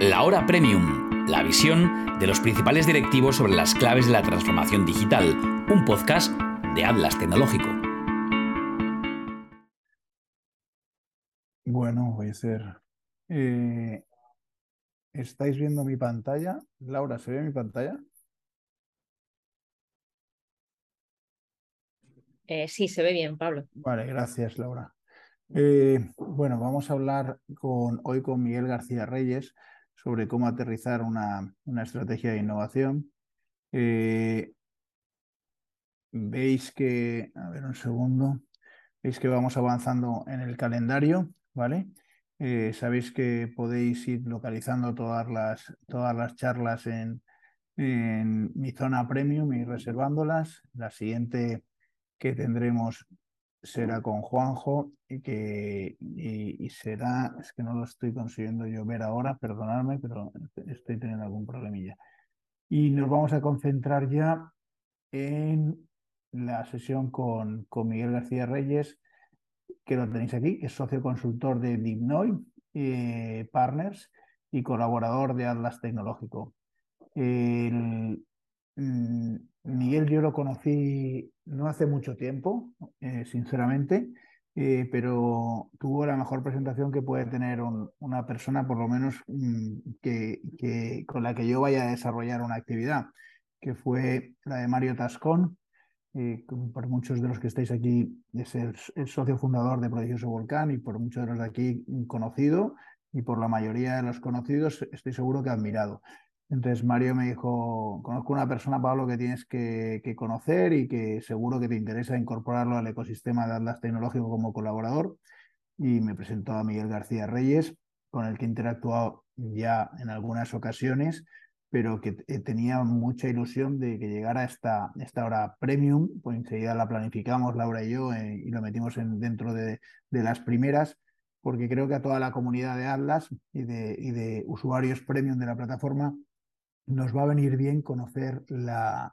La Hora Premium, la visión de los principales directivos sobre las claves de la transformación digital, un podcast de Atlas Tecnológico. Bueno, voy a ser. Eh, ¿Estáis viendo mi pantalla? Laura, ¿se ve mi pantalla? Eh, sí, se ve bien, Pablo. Vale, gracias, Laura. Eh, bueno, vamos a hablar con, hoy con Miguel García Reyes sobre cómo aterrizar una, estrategia de innovación. Eh, veis que, a ver un segundo, veis que vamos avanzando en el calendario, ¿vale? Eh, sabéis que podéis ir localizando todas las, todas las charlas en, en mi zona premium y reservándolas. La siguiente que tendremos será con Juanjo y que y, será, es que no lo estoy consiguiendo yo ver ahora, perdonadme, pero estoy teniendo algún problemilla. Y nos vamos a concentrar ya en la sesión con, con Miguel García Reyes, que lo tenéis aquí, es socio consultor de Dipnoy eh, Partners y colaborador de Atlas Tecnológico. Miguel yo lo conocí no hace mucho tiempo, eh, sinceramente, eh, pero tuvo la mejor presentación que puede tener una persona, por lo menos mm, que, con la que yo vaya a desarrollar una actividad, que fue la de Mario Tascón. Eh, por muchos de los que estáis aquí, es el, el, socio fundador de Prodigioso Volcán y por muchos de los de aquí conocido y por la mayoría de los conocidos estoy seguro que admirado. Entonces Mario me dijo, conozco una persona, Pablo, que tienes que, conocer y que seguro que te interesa incorporarlo al ecosistema de Atlas Tecnológico como colaborador. Y me presentó a Miguel García Reyes, con el que he interactuado ya en algunas ocasiones, pero que tenía mucha ilusión de que llegara esta, esta hora premium, pues enseguida la planificamos, Laura y yo, eh, y lo metimos en, dentro de, de las primeras porque creo que a toda la comunidad de Atlas y de, y de usuarios premium de la plataforma nos va a venir bien conocer a,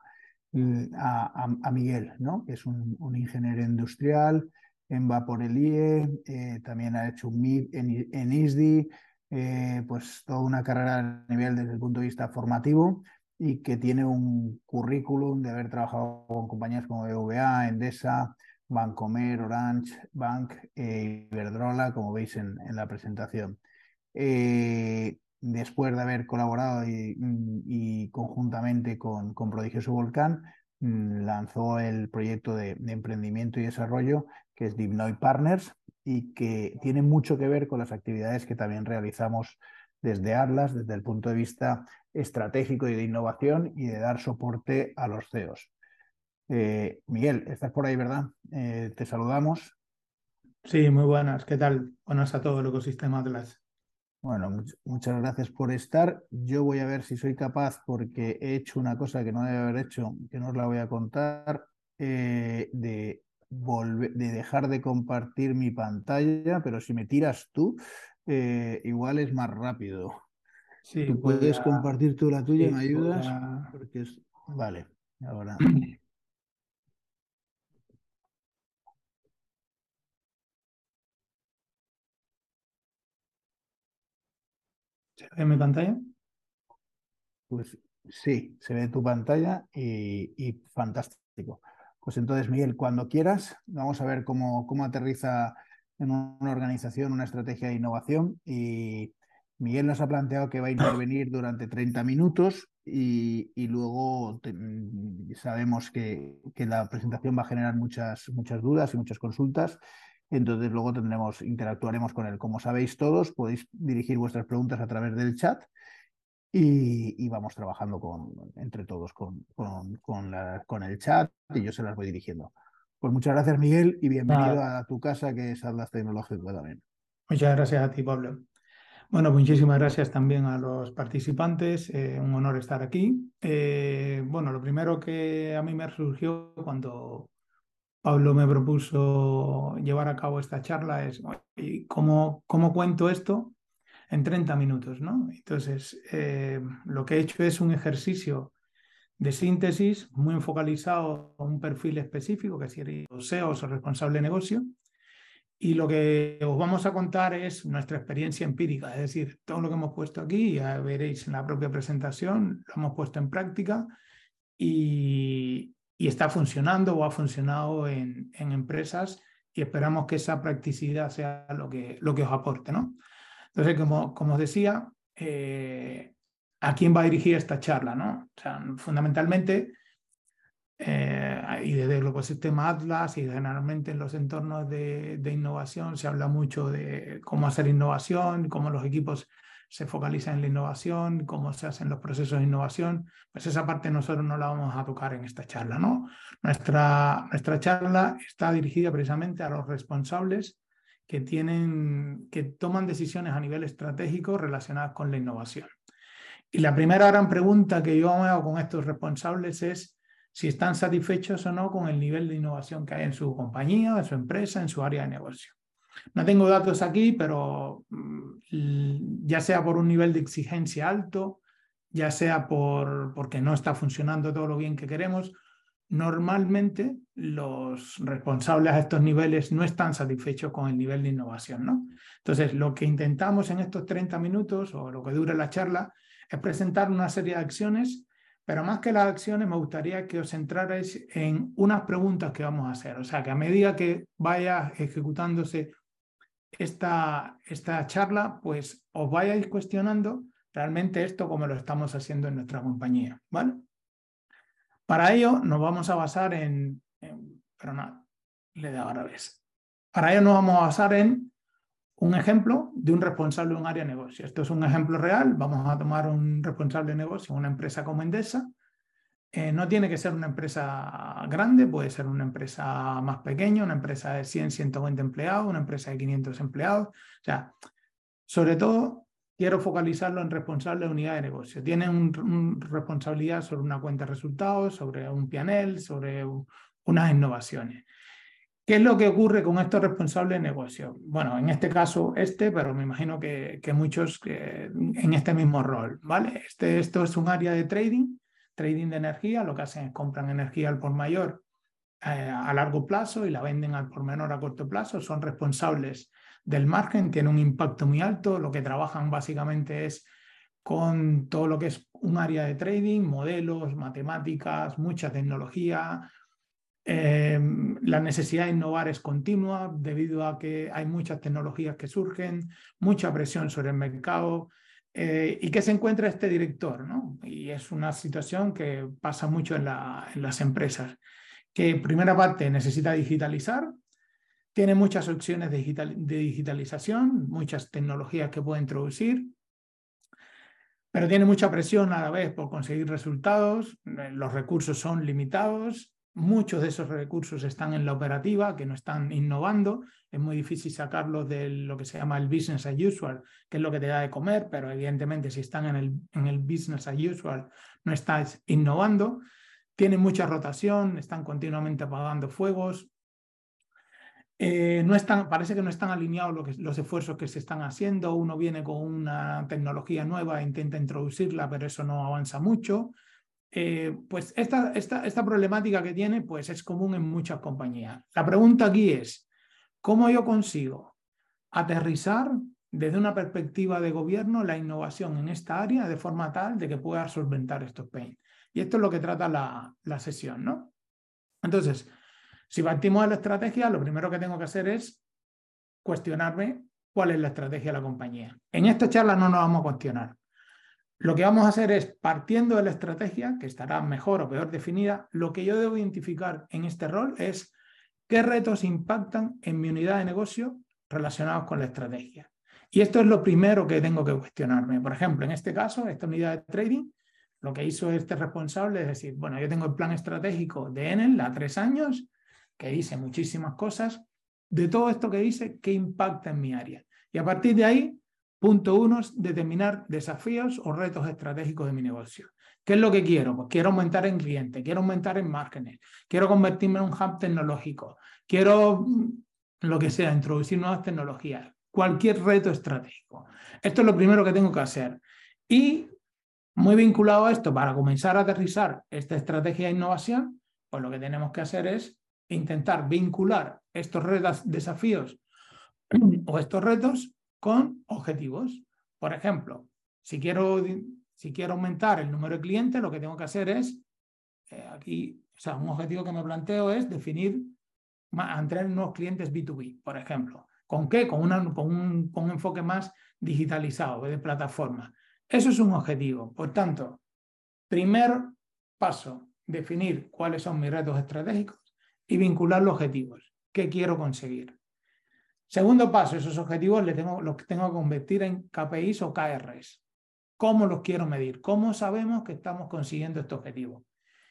Miguel, ¿no? que es un, ingeniero industrial en Vaporelie, eh, también ha hecho un MIB en, ISDI, eh, pues toda una carrera a nivel desde el punto de vista formativo y que tiene un currículum de haber trabajado con compañías como BVA, Endesa, Bancomer, Orange, Bank, eh, Iberdrola, como veis en, la presentación. Eh, después de haber colaborado y, conjuntamente con, Prodigioso Volcán, mm, lanzó el proyecto de, emprendimiento y desarrollo que es Dipnoy Partners y que tiene mucho que ver con las actividades que también realizamos desde Atlas, desde el punto de vista estratégico y de innovación y de dar soporte a los CEOs. Eh, Miguel, estás por ahí, ¿verdad? Eh, te saludamos. Sí, muy buenas. ¿Qué tal? Buenas a todo el ecosistema Atlas. Bueno, muchas gracias por estar. Yo voy a ver si soy capaz, porque he hecho una cosa que no debe haber hecho, que no os la voy a contar, eh, de, volver, de dejar de compartir mi pantalla, pero si me tiras tú, eh, igual es más rápido. Sí, puedes compartir tú la tuya, ¿me ayudas? Porque es... Vale, ahora. ¿Se ve mi pantalla? Pues sí, se ve tu pantalla y, fantástico. Pues entonces, Miguel, cuando quieras, vamos a ver cómo, cómo aterriza en una organización una estrategia de innovación. Y Miguel nos ha planteado que va a intervenir durante 30 minutos y, luego sabemos que, que, la presentación va a generar muchas, muchas dudas y muchas consultas. Entonces luego tendremos, interactuaremos con él. Como sabéis todos, podéis dirigir vuestras preguntas a través del chat y, vamos trabajando con, entre todos con, con, la, con, el chat y yo se las voy dirigiendo. Pues muchas gracias Miguel y bienvenido a tu casa que es Atlas Tecnológico también. Muchas gracias a ti Pablo. Bueno, muchísimas gracias también a los participantes. Eh, un honor estar aquí. Eh, bueno, lo primero que a mí me surgió cuando Pablo me propuso llevar a cabo esta charla es cómo, cómo cuento esto en 30 minutos, ¿no? Entonces, eh, lo que he hecho es un ejercicio de síntesis muy enfocalizado a un perfil específico, que sería SEO o responsable de negocio, y lo que os vamos a contar es nuestra experiencia empírica, es decir, todo lo que hemos puesto aquí, ya veréis en la propia presentación, lo hemos puesto en práctica y, y está funcionando o ha funcionado en, empresas y esperamos que esa practicidad sea lo que, lo que os aporte. ¿no? Entonces, como, como os decía, eh, ¿a quién va a dirigir esta charla? ¿no? O sea, fundamentalmente eh, y desde el ecosistema Atlas y generalmente en los entornos de, de, innovación se habla mucho de cómo hacer innovación, cómo los equipos se focalizan en la innovación, cómo se hacen los procesos de innovación. Pues esa parte nosotros no la vamos a tocar en esta charla. ¿no? Nuestra, nuestra charla está dirigida precisamente a los responsables que, tienen, que toman decisiones a nivel estratégico relacionadas con la innovación. Y la primera gran pregunta que yo hago con estos responsables es si están satisfechos o no con el nivel de innovación que hay en su compañía, en su empresa, en su área de negocio. No tengo datos aquí, pero mm, ya sea por un nivel de exigencia alto, ya sea por, porque no está funcionando todo lo bien que queremos, normalmente los responsables a estos niveles no están satisfechos con el nivel de innovación. ¿no? Entonces, lo que intentamos en estos 30 minutos o lo que dure la charla es presentar una serie de acciones pero más que las acciones, me gustaría que os centrarais en unas preguntas que vamos a hacer. O sea, que a medida que vaya ejecutándose esta, esta charla, pues os vayáis cuestionando realmente esto como lo estamos haciendo en nuestra compañía. ¿vale? Para ello nos vamos a basar en, en pero no, le da ahora vez. Para ello nos vamos a basar en un ejemplo de un responsable de un área de negocio. Esto es un ejemplo real. Vamos a tomar un responsable de negocio, una empresa como Endesa. Eh, no tiene que ser una empresa grande, puede ser una empresa más pequeña, una empresa de 100, 120 empleados, una empresa de 500 empleados. O sea, sobre todo, quiero focalizarlo en responsable de unidad de negocio. Tiene una responsabilidad sobre una cuenta de resultados, sobre un PNL, sobre unas innovaciones. ¿Qué es lo que ocurre con estos responsables de negocio? Bueno, en este caso este, pero me imagino que, que muchos en este mismo rol, ¿vale? Este, esto es un área de trading, trading de energía, lo que hacen es compran energía al por mayor eh, a largo plazo y la venden al por menor a corto plazo, son responsables del margen, tienen un impacto muy alto, lo que trabajan básicamente es con todo lo que es un área de trading, modelos, matemáticas, mucha tecnología, eh, la necesidad de innovar es continua debido a que hay muchas tecnologías que surgen, mucha presión sobre el mercado eh, y que se encuentra este director. ¿no? Y es una situación que pasa mucho en, la, en las empresas, que primera parte necesita digitalizar, tiene muchas opciones de digitalización, muchas tecnologías que puede introducir, pero tiene mucha presión a la vez por conseguir resultados, eh, los recursos son limitados Muchos de esos recursos están en la operativa, que no están innovando. Es muy difícil sacarlos de lo que se llama el business as usual, que es lo que te da de comer, pero evidentemente si están en el, en el business as usual no estás innovando. Tienen mucha rotación, están continuamente apagando fuegos. Eh, no están, parece que no están alineados lo los esfuerzos que se están haciendo. Uno viene con una tecnología nueva e intenta introducirla, pero eso no avanza mucho. Eh, pues esta, esta, esta problemática que tiene pues es común en muchas compañías. La pregunta aquí es, ¿cómo yo consigo aterrizar desde una perspectiva de gobierno la innovación en esta área de forma tal de que pueda solventar estos pain? Y esto es lo que trata la, la sesión, ¿no? Entonces, si partimos de la estrategia, lo primero que tengo que hacer es cuestionarme cuál es la estrategia de la compañía. En esta charla no nos vamos a cuestionar. Lo que vamos a hacer es, partiendo de la estrategia, que estará mejor o peor definida, lo que yo debo identificar en este rol es qué retos impactan en mi unidad de negocio relacionados con la estrategia. Y esto es lo primero que tengo que cuestionarme. Por ejemplo, en este caso, esta unidad de trading, lo que hizo este responsable es decir, bueno, yo tengo el plan estratégico de Enel a tres años, que dice muchísimas cosas. De todo esto que dice, ¿qué impacta en mi área? Y a partir de ahí, Punto uno es determinar desafíos o retos estratégicos de mi negocio. ¿Qué es lo que quiero? Pues quiero aumentar en clientes, quiero aumentar en márgenes, quiero convertirme en un hub tecnológico, quiero mm, lo que sea, introducir nuevas tecnologías, cualquier reto estratégico. Esto es lo primero que tengo que hacer. Y muy vinculado a esto, para comenzar a aterrizar esta estrategia de innovación, pues lo que tenemos que hacer es intentar vincular estos desafíos o estos retos con objetivos. Por ejemplo, si quiero, si quiero aumentar el número de clientes, lo que tengo que hacer es, eh, aquí, o sea, un objetivo que me planteo es definir, entrar nuevos clientes B2B, por ejemplo. ¿Con qué? Con, una, con, un, con un enfoque más digitalizado, de plataforma. Eso es un objetivo. Por tanto, primer paso, definir cuáles son mis retos estratégicos y vincular los objetivos. ¿Qué quiero conseguir? Segundo paso, esos objetivos los tengo que convertir en KPIs o KRs. ¿Cómo los quiero medir? ¿Cómo sabemos que estamos consiguiendo este objetivo?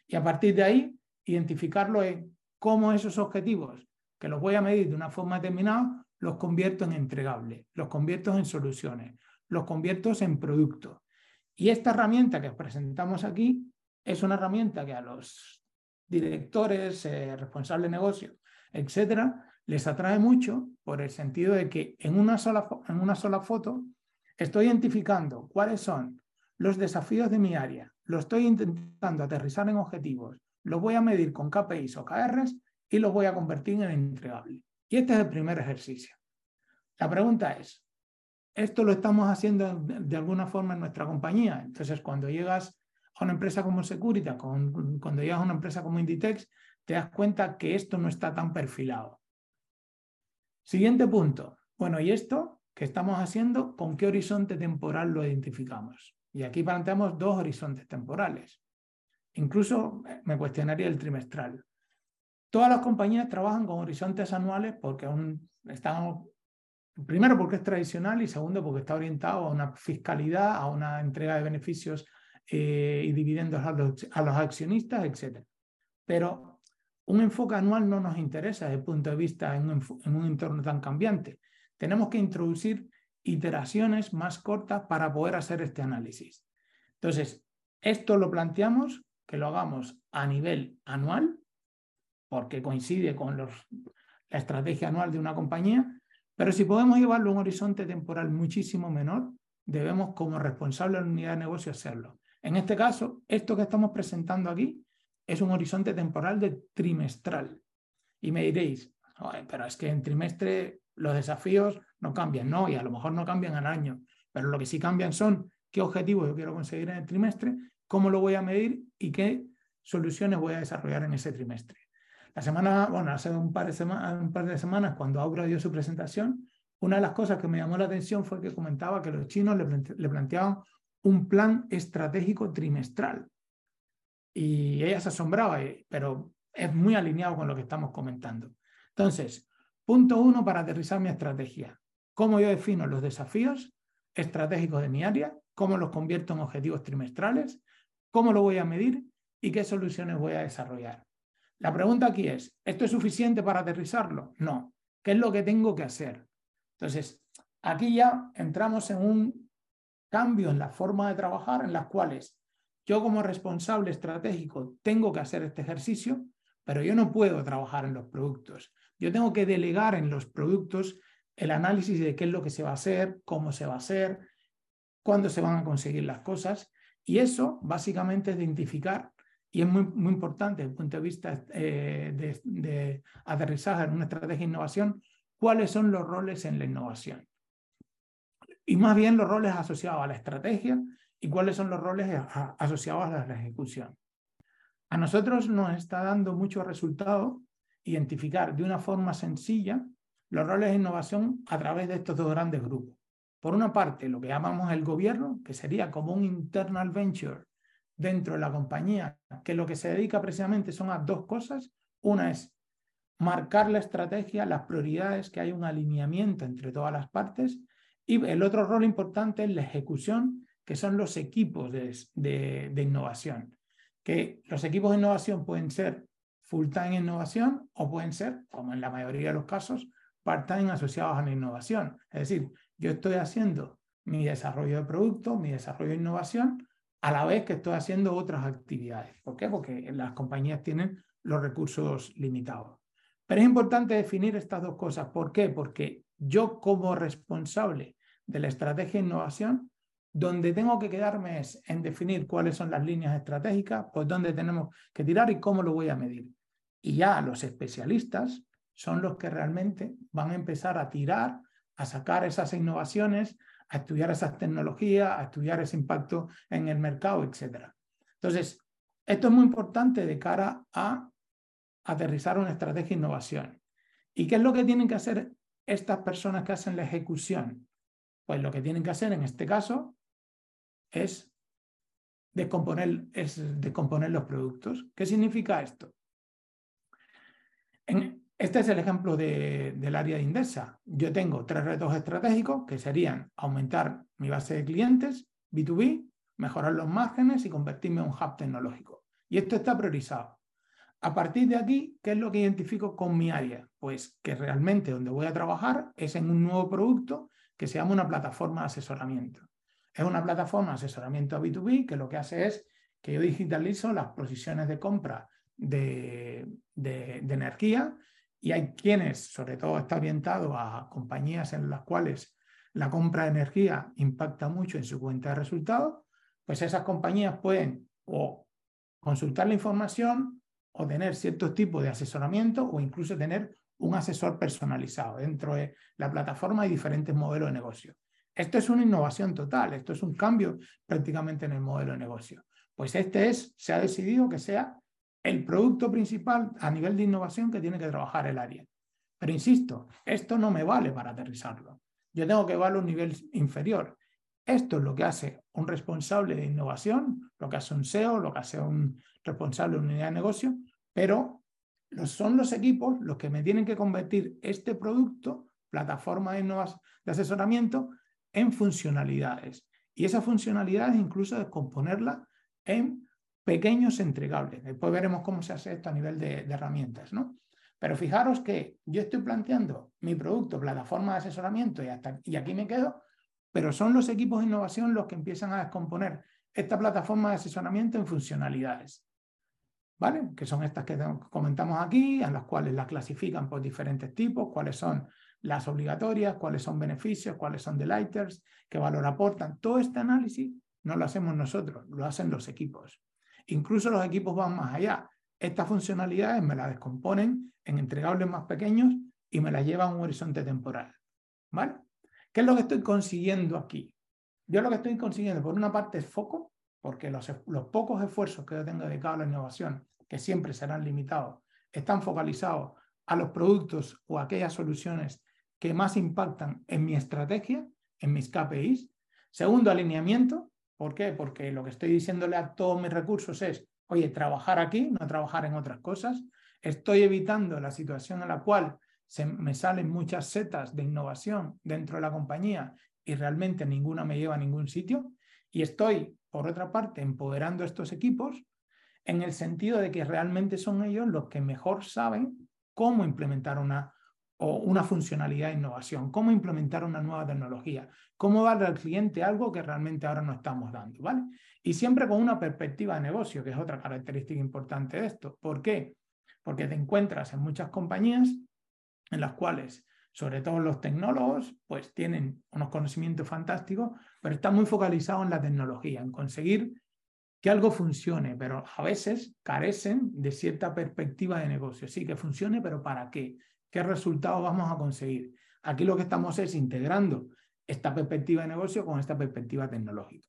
Y a partir de ahí, identificarlo en cómo esos objetivos, que los voy a medir de una forma determinada, los convierto en entregables, los convierto en soluciones, los convierto en productos. Y esta herramienta que presentamos aquí es una herramienta que a los directores, eh, responsables de negocio, etcétera, les atrae mucho por el sentido de que en una sola, en una sola foto estoy identificando cuáles son los desafíos de mi área, lo estoy intentando aterrizar en objetivos, los voy a medir con KPIs o KRs y los voy a convertir en entregable. Y este es el primer ejercicio. La pregunta es, ¿esto lo estamos haciendo de alguna forma en nuestra compañía? Entonces, cuando llegas a una empresa como Securitas, cuando llegas a una empresa como Inditex, te das cuenta que esto no está tan perfilado. Siguiente punto. Bueno, ¿y esto que estamos haciendo? ¿Con qué horizonte temporal lo identificamos? Y aquí planteamos dos horizontes temporales. Incluso eh, me cuestionaría el trimestral. Todas las compañías trabajan con horizontes anuales porque aún están, primero porque es tradicional y segundo porque está orientado a una fiscalidad, a una entrega de beneficios eh, y dividendos a los, a los accionistas, etc. Pero un enfoque anual no nos interesa desde el punto de vista en un, en un entorno tan cambiante. Tenemos que introducir iteraciones más cortas para poder hacer este análisis. Entonces, esto lo planteamos que lo hagamos a nivel anual, porque coincide con la estrategia anual de una compañía, pero si podemos llevarlo a un horizonte temporal muchísimo menor, debemos como responsable de la unidad de negocio hacerlo. En este caso, esto que estamos presentando aquí es un horizonte temporal de trimestral. Y me diréis, pero es que en trimestre los desafíos no cambian, no, y a lo mejor no cambian al año, pero lo que sí cambian son qué objetivos yo quiero conseguir en el trimestre, cómo lo voy a medir y qué soluciones voy a desarrollar en ese trimestre. La semana, bueno, hace un par de, un par de semanas, cuando Aura dio su presentación, una de las cosas que me llamó la atención fue que comentaba que los chinos le planteaban un plan estratégico trimestral. Y ella se asombraba, eh, pero es muy alineado con lo que estamos comentando. Entonces, punto uno para aterrizar mi estrategia. ¿Cómo yo defino los desafíos estratégicos de mi área? ¿Cómo los convierto en objetivos trimestrales? ¿Cómo lo voy a medir? ¿Y qué soluciones voy a desarrollar? La pregunta aquí es, ¿esto es suficiente para aterrizarlo? No. ¿Qué es lo que tengo que hacer? Entonces, aquí ya entramos en un cambio en la forma de trabajar en las cuales yo como responsable estratégico tengo que hacer este ejercicio, pero yo no puedo trabajar en los productos. Yo tengo que delegar en los productos el análisis de qué es lo que se va a hacer, cómo se va a hacer, cuándo se van a conseguir las cosas. Y eso básicamente es identificar, y es muy, importante desde el punto de vista eh, de, de aterrizaje en una estrategia de innovación, cuáles son los roles en la innovación y más bien los roles asociados a la estrategia y cuáles son los roles asociados a la ejecución. A nosotros nos está dando mucho resultado identificar de una forma sencilla los roles de innovación a través de estos dos grandes grupos. Por una parte, lo que llamamos el gobierno, que sería como un internal venture dentro de la compañía, que lo que se dedica precisamente son a dos cosas. Una es marcar la estrategia, las prioridades, que hay un alineamiento entre todas las partes, y el otro rol importante es la ejecución, que son los equipos de, innovación. Que los equipos de innovación pueden ser full-time innovación o pueden ser, como en la mayoría de los casos, part-time asociados a la innovación. Es decir, yo estoy haciendo mi desarrollo de producto, mi desarrollo de innovación, a la vez que estoy haciendo otras actividades. ¿Por qué? Porque las compañías tienen los recursos limitados. Pero es importante definir estas dos cosas. ¿Por qué? Porque yo como responsable de la estrategia de innovación, donde tengo que quedarme es en definir cuáles son las líneas estratégicas, pues dónde tenemos que tirar y cómo lo voy a medir. Y ya los especialistas son los que realmente van a empezar a tirar a sacar esas innovaciones, a estudiar esas tecnologías, a estudiar ese impacto en el mercado, etc. Entonces, esto es muy importante de cara a aterrizar una estrategia de innovación. ¿Y qué es lo que tienen que hacer estas personas que hacen la ejecución? Pues lo que tienen que hacer en este caso es descomponer, es descomponer los productos. ¿Qué significa esto? este es el ejemplo del área de Indesa. Yo tengo tres retos estratégicos que serían aumentar mi base de clientes, B2B, mejorar los márgenes y convertirme en un hub tecnológico. Y esto está priorizado. A partir de aquí, ¿qué es lo que identifico con mi área? Pues que realmente donde voy a trabajar es en un nuevo producto que se llama una plataforma de asesoramiento. Es una plataforma de asesoramiento B2B que lo que hace es que yo digitalizo las posiciones de compra de, de, energía y hay quienes, sobre todo está orientado a compañías en las cuales la compra de energía impacta mucho en su cuenta de resultados, pues esas compañías pueden o consultar la información o tener ciertos tipos de asesoramiento o incluso tener un asesor personalizado. Dentro de la plataforma hay diferentes modelos de negocio. Esto es una innovación total, esto es un cambio prácticamente en el modelo de negocio. Pues este es, se ha decidido que sea el producto principal a nivel de innovación que tiene que trabajar el área. Pero insisto, esto no me vale para aterrizarlo. Yo tengo que llevarlo a un nivel inferior. Esto es lo que hace un responsable de innovación, lo que hace un SEO, lo que hace un responsable de unidad de negocio, pero son los equipos los que me tienen que convertir este producto, plataforma de, de asesoramiento, en funcionalidades. Y esas funcionalidades incluso descomponerla en pequeños entregables. Después veremos cómo se hace esto a nivel de, herramientas, ¿no? Pero fijaros que yo estoy planteando mi producto, plataforma de asesoramiento y, hasta, y aquí me quedo, pero son los equipos de innovación los que empiezan a descomponer esta plataforma de asesoramiento en funcionalidades. ¿Vale? Que son estas que comentamos aquí, en las cuales las clasifican por diferentes tipos, cuáles son las obligatorias, cuáles son beneficios, cuáles son delighters, qué valor aportan. Todo este análisis no lo hacemos nosotros, lo hacen los equipos. Incluso los equipos van más allá. Estas funcionalidades me las descomponen en entregables más pequeños y me las llevan a un horizonte temporal. ¿Vale? ¿Qué es lo que estoy consiguiendo aquí? Yo lo que estoy consiguiendo, por una parte, es foco, porque los, los pocos esfuerzos que yo tengo dedicados a la innovación, que siempre serán limitados, están focalizados a los productos o aquellas soluciones que más impactan en mi estrategia, en mis KPIs. Segundo, alineamiento. ¿Por qué? Porque lo que estoy diciéndole a todos mis recursos es, oye, trabajar aquí, no trabajar en otras cosas. Estoy evitando la situación en la cual se me salen muchas setas de innovación dentro de la compañía y realmente ninguna me lleva a ningún sitio. Y estoy, por otra parte, empoderando a estos equipos en el sentido de que realmente son ellos los que mejor saben cómo implementar una, o una funcionalidad de innovación, cómo implementar una nueva tecnología, cómo darle al cliente algo que realmente ahora no estamos dando, ¿vale? Y siempre con una perspectiva de negocio, que es otra característica importante de esto. ¿Por qué? Porque te encuentras en muchas compañías en las cuales, sobre todo los tecnólogos, pues tienen unos conocimientos fantásticos, pero están muy focalizados en la tecnología, en conseguir que algo funcione, pero a veces carecen de cierta perspectiva de negocio. Sí, que funcione, pero ¿para qué? ¿Qué resultados vamos a conseguir? Aquí lo que estamos es integrando esta perspectiva de negocio con esta perspectiva tecnológica.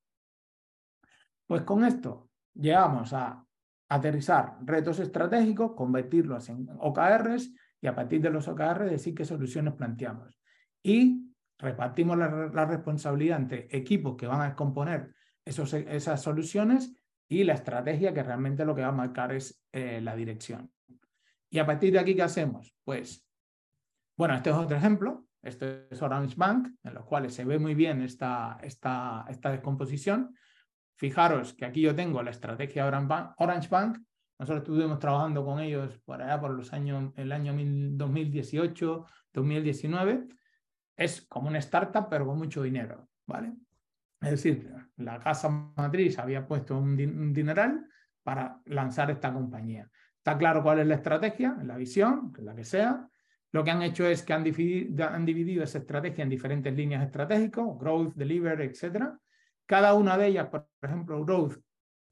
Pues con esto llegamos a aterrizar retos estratégicos, convertirlos en OKRs y a partir de los OKR decir qué soluciones planteamos. Y repartimos la, responsabilidad entre equipos que van a componer esos, esas soluciones y la estrategia que realmente lo que va a marcar es eh, la dirección. Y a partir de aquí, ¿qué hacemos? Pues, bueno, este es otro ejemplo. Este es Orange Bank, en los cuales se ve muy bien esta, esta, esta descomposición. Fijaros que aquí yo tengo la estrategia Orange Bank nosotros estuvimos trabajando con ellos por allá por los años, el año 2018, 2019. Es como una startup, pero con mucho dinero, ¿vale? Es decir, la casa matriz había puesto un, dineral para lanzar esta compañía. Está claro cuál es la estrategia, la visión, la que sea. Lo que han hecho es que han dividido, esa estrategia en diferentes líneas estratégicas, growth, deliver, etc. Cada una de ellas, por ejemplo, growth,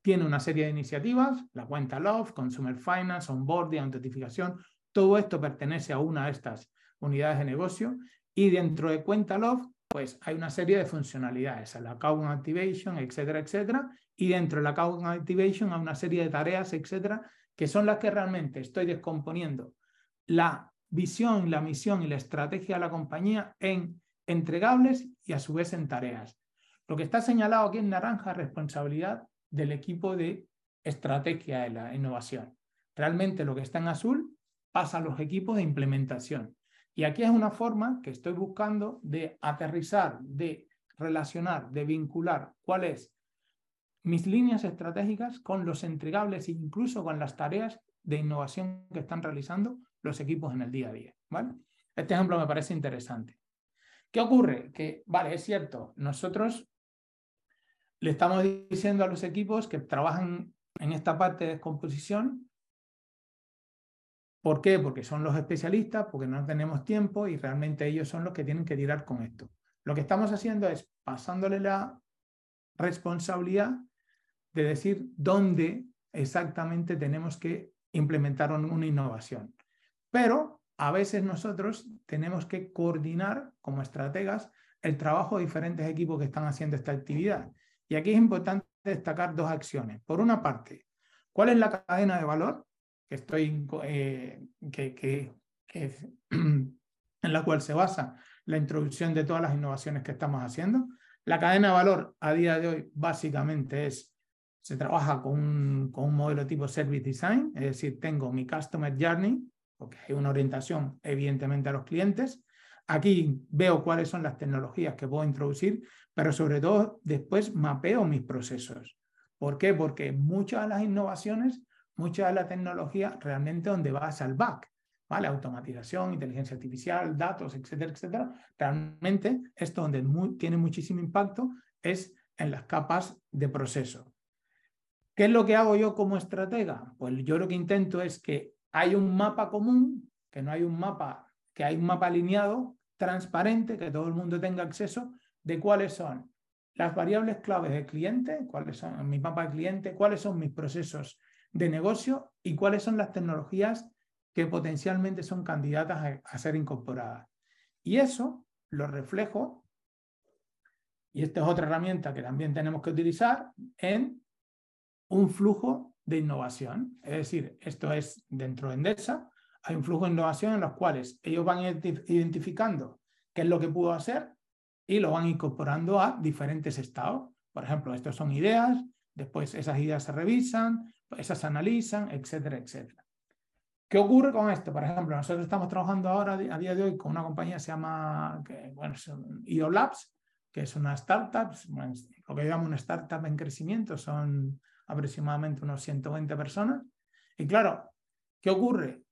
tiene una serie de iniciativas, la cuenta Love, Consumer Finance, Onboarding, autentificación, todo esto pertenece a una de estas unidades de negocio Y dentro de cuenta log, pues hay una serie de funcionalidades, el account activation, etcétera, etcétera. Y dentro del account activation hay una serie de tareas, etcétera, que son las que realmente estoy descomponiendo la visión, la misión y la estrategia de la compañía en entregables y a su vez en tareas. Lo que está señalado aquí en naranja es responsabilidad del equipo de estrategia de la innovación. Realmente lo que está en azul pasa a los equipos de implementación. Y aquí es una forma que estoy buscando de aterrizar, de relacionar, de vincular cuál es mis líneas estratégicas con los entregables e incluso con las tareas de innovación que están realizando los equipos en el día a día. Este ejemplo me parece interesante. ¿Qué ocurre? Que, vale, es cierto, nosotros le estamos diciendo a los equipos que trabajan en esta parte de descomposición. ¿Por qué? Porque son los especialistas, porque no tenemos tiempo y realmente ellos son los que tienen que tirar con esto. Lo que estamos haciendo es pasándole la responsabilidad de decir dónde exactamente tenemos que implementar una innovación. Pero a veces nosotros tenemos que coordinar como estrategas el trabajo de diferentes equipos que están haciendo esta actividad. Y aquí es importante destacar dos acciones. Por una parte, ¿cuál es la cadena de valor que estoy, eh, que, en la cual se basa la introducción de todas las innovaciones que estamos haciendo? La cadena de valor a día de hoy básicamente es, se trabaja con un, con un modelo tipo Service Design, es decir, tengo mi Customer Journey, porque hay una orientación evidentemente a los clientes. Aquí veo cuáles son las tecnologías que puedo introducir, pero sobre todo después mapeo mis procesos. ¿Por qué? Porque muchas de las innovaciones, mucha de la tecnología realmente donde va al back, ¿vale? Automatización, inteligencia artificial, datos, etcétera, etcétera. Realmente esto donde tiene muchísimo impacto es en las capas de proceso. ¿Qué es lo que hago yo como estratega? Pues yo lo que intento es que hay un mapa común, que no hay un mapa, que hay un mapa alineado, transparente, que todo el mundo tenga acceso de cuáles son las variables claves del cliente, cuáles son mi mapa de cliente, cuáles son mis procesos de negocio y cuáles son las tecnologías que potencialmente son candidatas a, ser incorporadas. Y eso lo reflejo, y esta es otra herramienta que también tenemos que utilizar, en un flujo de innovación. Es decir, esto es dentro de Endesa, hay un flujo de innovación en los cuales ellos van identificando qué es lo que puedo hacer y lo van incorporando a diferentes estados. Por ejemplo, estos son ideas, después esas ideas se revisan, esas se analizan, etcétera, etcétera. ¿Qué ocurre con esto? Por ejemplo, nosotros estamos trabajando ahora a día de hoy con una compañía que se llama que, IO Labs, que es una startup, lo que llamamos una startup en crecimiento, son aproximadamente unos 120 personas. Y claro, ¿qué ocurre?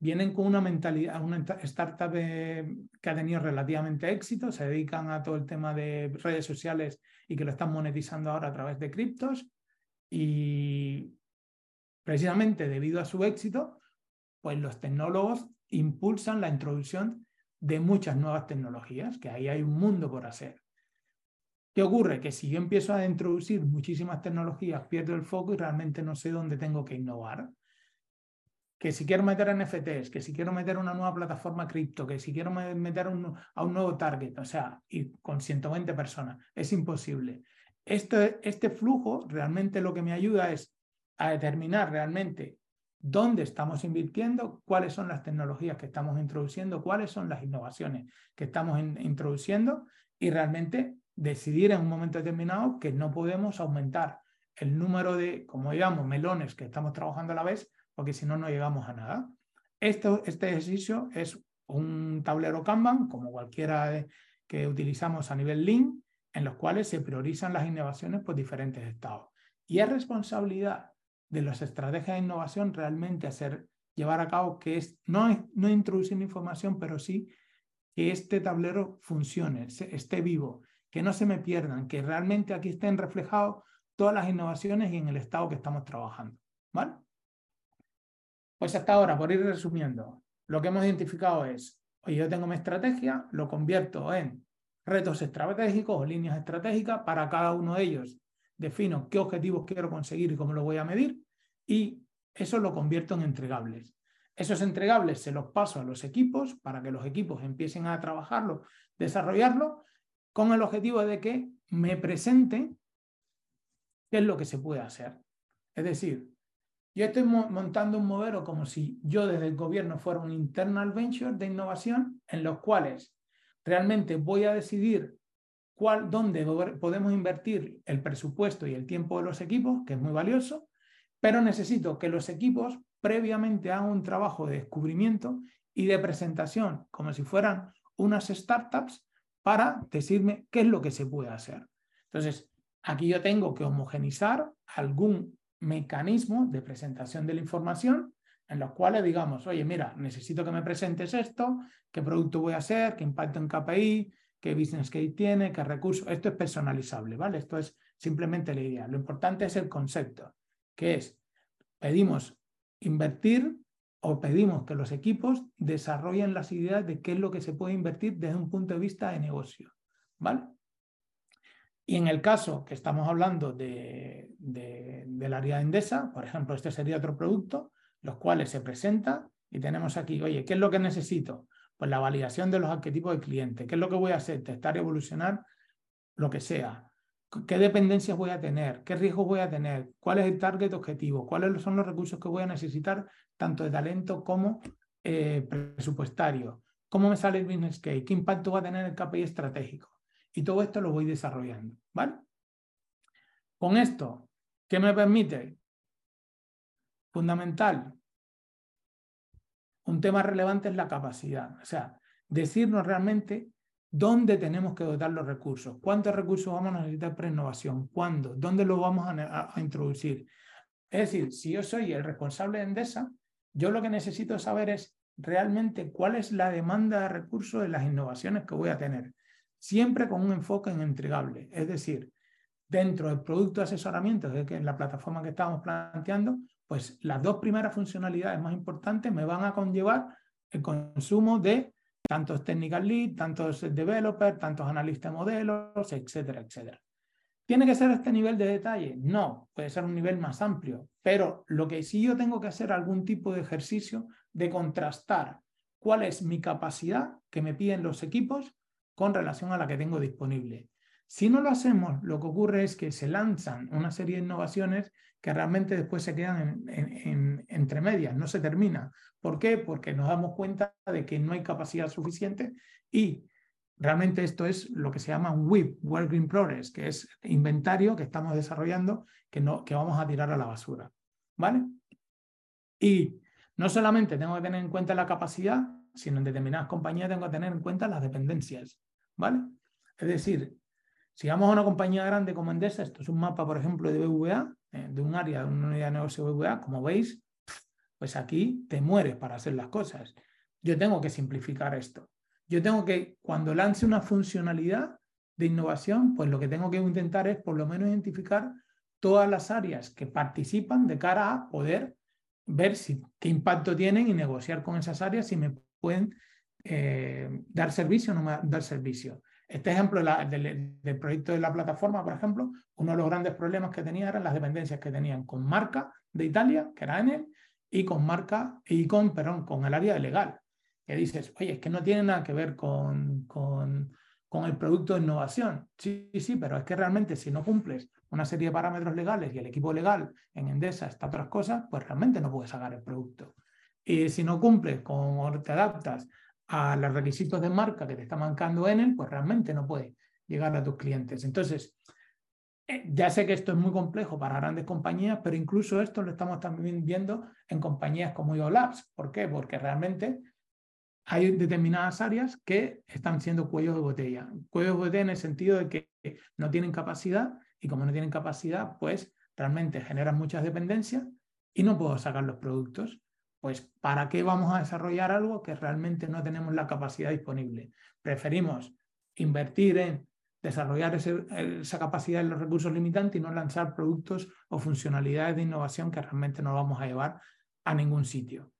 Vienen con una mentalidad, una startup que ha tenido relativamente éxito, se dedican a todo el tema de redes sociales y que lo están monetizando ahora a través de criptos. Y precisamente debido a su éxito, pues los tecnólogos impulsan la introducción de muchas nuevas tecnologías, que ahí hay un mundo por hacer. ¿Qué ocurre? Que si yo empiezo a introducir muchísimas tecnologías, pierdo el foco y realmente no sé dónde tengo que innovar. Que si quiero meter NFTs, que si quiero meter una nueva plataforma cripto, que si quiero meter a un nuevo target, o sea, y con 120 personas, es imposible. Este, este flujo realmente lo que me ayuda es a determinar realmente dónde estamos invirtiendo, cuáles son las tecnologías que estamos introduciendo, cuáles son las innovaciones que estamos introduciendo y realmente decidir en un momento determinado que no podemos aumentar el número de, como digamos, melones que estamos trabajando a la vez, porque si no, no llegamos a nada. Esto, este ejercicio es un tablero Kanban, como cualquiera que utilizamos a nivel Lean, en los cuales se priorizan las innovaciones por diferentes estados. Y es responsabilidad de las estrategias de innovación realmente hacer, llevar a cabo que es, no, no introducir información, pero sí que este tablero funcione, esté vivo, que no se me pierdan, que realmente aquí estén reflejados todas las innovaciones y en el estado que estamos trabajando. ¿Vale? Pues hasta ahora, por ir resumiendo, lo que hemos identificado es, oye, yo tengo mi estrategia, lo convierto en retos estratégicos o líneas estratégicas, para cada uno de ellos defino qué objetivos quiero conseguir y cómo lo voy a medir, y eso lo convierto en entregables. Esos entregables se los paso a los equipos para que los equipos empiecen a trabajarlo, desarrollarlo, con el objetivo de que me presente qué es lo que se puede hacer. Es decir, yo estoy montando un modelo como si yo desde el gobierno fuera un internal venture de innovación en los cuales realmente voy a decidir cuál, dónde podemos invertir el presupuesto y el tiempo de los equipos, que es muy valioso, pero necesito que los equipos previamente hagan un trabajo de descubrimiento y de presentación, como si fueran unas startups, para decirme qué es lo que se puede hacer. Entonces, aquí yo tengo que homogenizar algún mecanismo de presentación de la información en los cuales digamos, oye, mira, necesito que me presentes esto, qué producto voy a hacer, qué impacto en KPI, qué business case tiene, qué recursos. Esto es personalizable, ¿vale? Esto es simplemente la idea. Lo importante es el concepto, que es, pedimos invertir o pedimos que los equipos desarrollen las ideas de qué es lo que se puede invertir desde un punto de vista de negocio, ¿vale? Y en el caso que estamos hablando de, del área de Endesa, por ejemplo, este sería otro producto, los cuales se presenta y tenemos aquí, oye, ¿qué es lo que necesito? Pues la validación de los arquetipos del cliente. ¿Qué es lo que voy a hacer? Testar evolucionar lo que sea. ¿Qué dependencias voy a tener? ¿Qué riesgos voy a tener? ¿Cuál es el target objetivo? ¿Cuáles son los recursos que voy a necesitar, tanto de talento como eh, presupuestario? ¿Cómo me sale el business case? ¿Qué impacto va a tener el KPI estratégico? Y todo esto lo voy desarrollando. ¿vale? Con esto, ¿qué me permite? Fundamental, un tema relevante es la capacidad, o sea, decirnos realmente dónde tenemos que dotar los recursos, cuántos recursos vamos a necesitar para innovación, cuándo, dónde los vamos a, introducir. Es decir, si yo soy el responsable de Endesa, yo lo que necesito saber es realmente cuál es la demanda de recursos de las innovaciones que voy a tener, siempre con un enfoque en entregable. Es decir, dentro del producto de asesoramiento, que es la plataforma que estábamos planteando, pues las dos primeras funcionalidades más importantes me van a conllevar el consumo de tantos technical lead, tantos developers, tantos analistas de modelos, etcétera, etcétera. ¿Tiene que ser este nivel de detalle? No, puede ser un nivel más amplio, pero lo que sí yo tengo que hacer algún tipo de ejercicio de contrastar cuál es mi capacidad que me piden los equipos con relación a la que tengo disponible. Si no lo hacemos, lo que ocurre es que se lanzan una serie de innovaciones que realmente después se quedan en, entre medias, no se termina. ¿Por qué? Porque nos damos cuenta de que no hay capacidad suficiente y realmente esto es lo que se llama un WIP, Work in Progress, que es inventario que estamos desarrollando que, no, que vamos a tirar a la basura. ¿Vale? Y no solamente tengo que tener en cuenta la capacidad, sino en determinadas compañías tengo que tener en cuenta las dependencias. ¿Vale? Es decir, si vamos a una compañía grande como Endesa, esto es un mapa, por ejemplo, de BVA, eh, de un área, de una unidad de negocio BVA, como veis, pues aquí te mueres para hacer las cosas. Yo tengo que simplificar esto. Yo tengo que, cuando lance una funcionalidad de innovación, pues lo que tengo que intentar es por lo menos identificar todas las áreas que participan de cara a poder ver si, qué impacto tienen y negociar con esas áreas si me pueden eh, dar servicio o no dar servicio. Este ejemplo del, proyecto de la plataforma, por ejemplo, uno de los grandes problemas que tenía eran las dependencias que tenían con marca de Italia, que era Enel, y con marca, y con, perdón, con el área legal. Que dices, oye, es que no tiene nada que ver con, con, con el producto de innovación. Sí, sí, pero es que realmente si no cumples una serie de parámetros legales y el equipo legal en Endesa está otras cosas, pues realmente no puedes sacar el producto. Y si no cumples con o te adaptas a los requisitos de marca que te está mancando Enel, pues realmente no puede llegar a tus clientes. Entonces, eh, ya sé que esto es muy complejo para grandes compañías, pero incluso esto lo estamos también viendo en compañías como IOLabs. ¿Por qué? Porque realmente hay determinadas áreas que están siendo cuellos de botella. Cuellos de botella en el sentido de que no tienen capacidad y como no tienen capacidad, pues realmente generan muchas dependencias y no puedo sacar los productos pues ¿para qué vamos a desarrollar algo que realmente no tenemos la capacidad disponible? Preferimos invertir en desarrollar esa capacidad en los recursos limitantes y no lanzar productos o funcionalidades de innovación que realmente no vamos a llevar a ningún sitio.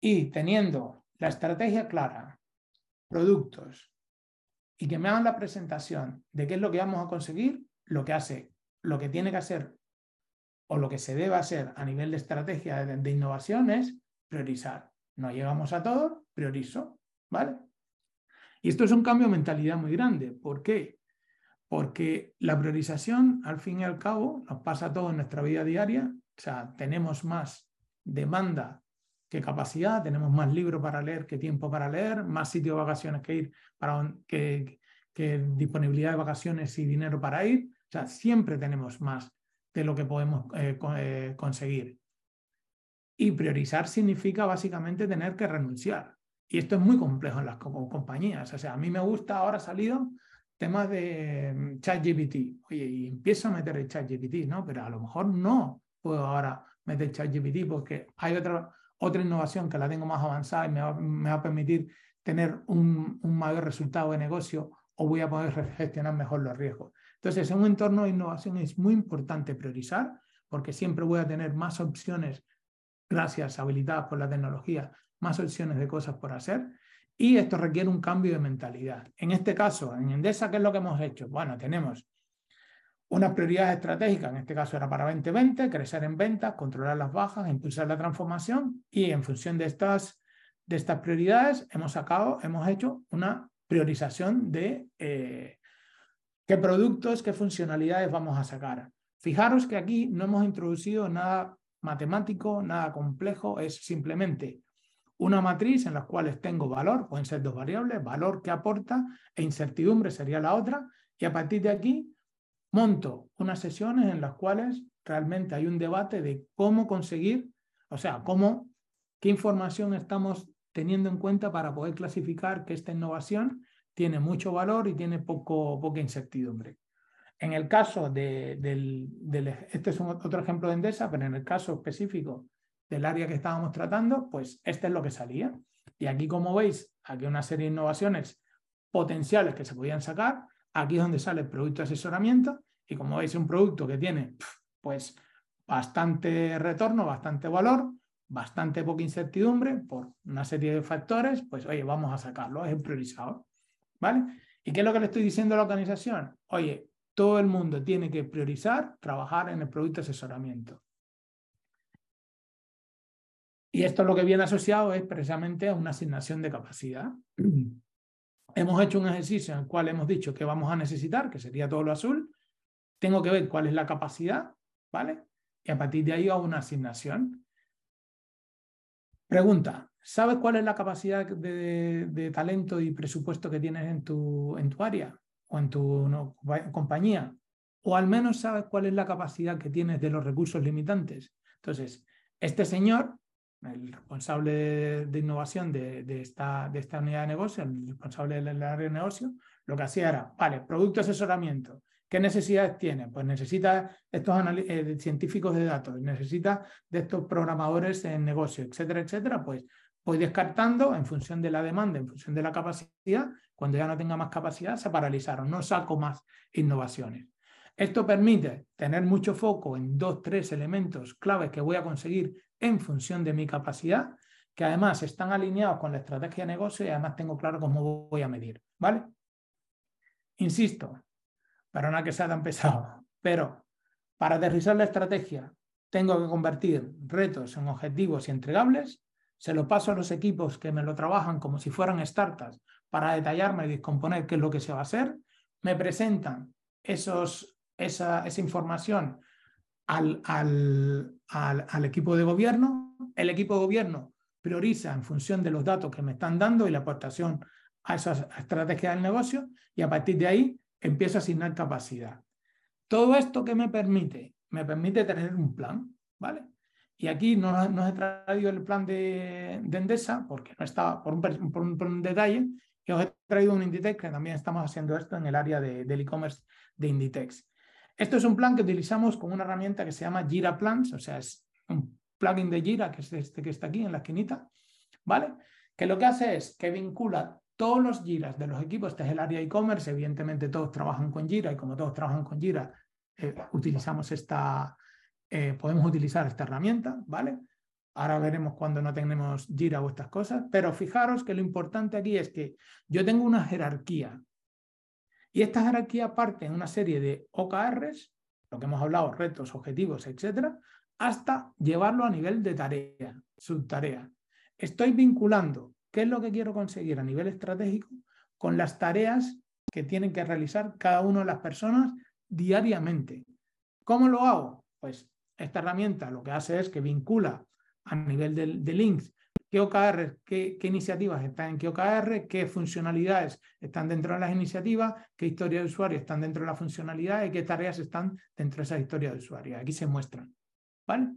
Y teniendo la estrategia clara, productos, y que me hagan la presentación de qué es lo que vamos a conseguir, lo que hace, lo que tiene que hacer o lo que se debe hacer a nivel de estrategia de, innovación es priorizar. No llegamos a todo, priorizo, ¿vale? Y esto es un cambio de mentalidad muy grande. ¿Por qué? Porque la priorización, al fin y al cabo, nos pasa todo en nuestra vida diaria. O sea, tenemos más demanda que capacidad, tenemos más libros para leer que tiempo para leer, más sitios de vacaciones que ir, para, que, que disponibilidad de vacaciones y dinero para ir. O sea, siempre tenemos más de lo que podemos eh, eh, conseguir. Y priorizar significa básicamente tener que renunciar. Y esto es muy complejo en las compañías. O sea, a mí me gusta ahora salido temas de mm, ChatGPT. Oye, y empiezo a meter el ChatGPT, ¿no? Pero a lo mejor no puedo ahora meter ChatGPT porque hay otra, otra innovación que la tengo más avanzada y me va, me va a permitir tener un, un, mayor resultado de negocio o voy a poder gestionar mejor los riesgos. Entonces, en un entorno de innovación es muy importante priorizar porque siempre voy a tener más opciones gracias, habilitadas por la tecnología, más opciones de cosas por hacer y esto requiere un cambio de mentalidad. En este caso, en Endesa, ¿qué es lo que hemos hecho? Bueno, tenemos unas prioridades estratégicas, en este caso era para 2020, crecer en ventas, controlar las bajas, impulsar la transformación y en función de estas, de estas prioridades hemos sacado, hemos hecho una priorización de eh, qué productos, qué funcionalidades vamos a sacar. Fijaros que aquí no hemos introducido nada matemático, nada complejo, es simplemente una matriz en la cual tengo valor, pueden ser dos variables, valor que aporta e incertidumbre sería la otra, y a partir de aquí monto unas sesiones en las cuales realmente hay un debate de cómo conseguir, o sea, cómo, qué información estamos teniendo en cuenta para poder clasificar que esta innovación tiene mucho valor y tiene poco, poca incertidumbre. En el caso de, del, del, este es un, otro ejemplo de Endesa, pero en el caso específico del área que estábamos tratando, pues este es lo que salía. Y aquí, como veis, aquí una serie de innovaciones potenciales que se podían sacar. Aquí es donde sale el producto de asesoramiento. Y como veis, un producto que tiene pues bastante retorno, bastante valor, bastante poca incertidumbre por una serie de factores, pues oye, vamos a sacarlo, es priorizado. ¿Vale? ¿Y qué es lo que le estoy diciendo a la organización? Oye, todo el mundo tiene que priorizar trabajar en el producto asesoramiento. Y esto lo que viene asociado es precisamente a una asignación de capacidad. hemos hecho un ejercicio en el cual hemos dicho que vamos a necesitar, que sería todo lo azul. Tengo que ver cuál es la capacidad, ¿vale? Y a partir de ahí hago una asignación. Pregunta, ¿sabes cuál es la capacidad de, talento y presupuesto que tienes en tu, en tu área o en tu compañía? O al menos sabes cuál es la capacidad que tienes de los recursos limitantes. Entonces, este señor el responsable de, innovación de, de, esta, de esta unidad de negocio, el responsable del área de negocio, lo que hacía era, vale, producto asesoramiento, ¿qué necesidades tiene? Pues necesita estos eh, científicos de datos, necesita de estos programadores en negocio, etcétera, etcétera, pues voy descartando en función de la demanda, en función de la capacidad, cuando ya no tenga más capacidad, se paralizaron, no saco más innovaciones. Esto permite tener mucho foco en dos, tres elementos claves que voy a conseguir en función de mi capacidad, que además están alineados con la estrategia de negocio y además tengo claro cómo voy a medir. ¿Vale? Insisto, para no que sea tan pesado, pero para aterrizar la estrategia tengo que convertir retos en objetivos y entregables, se lo paso a los equipos que me lo trabajan como si fueran startups para detallarme y descomponer qué es lo que se va a hacer, me presentan esos, esa, información al, al, equipo de gobierno. El equipo de gobierno prioriza en función de los datos que me están dando y la aportación a esa estrategia del negocio y a partir de ahí empiezo a asignar capacidad. Todo esto que me permite, me permite tener un plan, ¿vale? Y aquí no, no he traído el plan de, Endesa porque no estaba por un, detalle, y os he traído un Inditex que también estamos haciendo esto en el área del e-commerce de Inditex. Esto es un plan que utilizamos con una herramienta que se llama Jira Plans, o sea, es un plugin de Jira, que es este que está aquí en la esquinita, ¿vale? Que lo que hace es que vincula todos los Jiras de los equipos, este es el área e-commerce, evidentemente todos trabajan con Jira y como todos trabajan con Jira, eh, utilizamos esta, eh, podemos utilizar esta herramienta, ¿vale? Ahora veremos cuando no tenemos Jira o estas cosas, pero fijaros que lo importante aquí es que yo tengo una jerarquía y esta jerarquía parte en una serie de OKRs, lo que hemos hablado, retos, objetivos, etcétera, hasta llevarlo a nivel de tarea, subtarea. estoy vinculando qué es lo que quiero conseguir a nivel estratégico con las tareas que tienen que realizar cada una de las personas diariamente. ¿Cómo lo hago? Pues esta herramienta lo que hace es que vincula a nivel de, links qué OKR, qué, iniciativas están en qué OKR, qué funcionalidades están dentro de las iniciativas, qué historias de usuario están dentro de la funcionalidad y qué tareas están dentro de esa historia de usuario. Aquí se muestran. ¿Vale?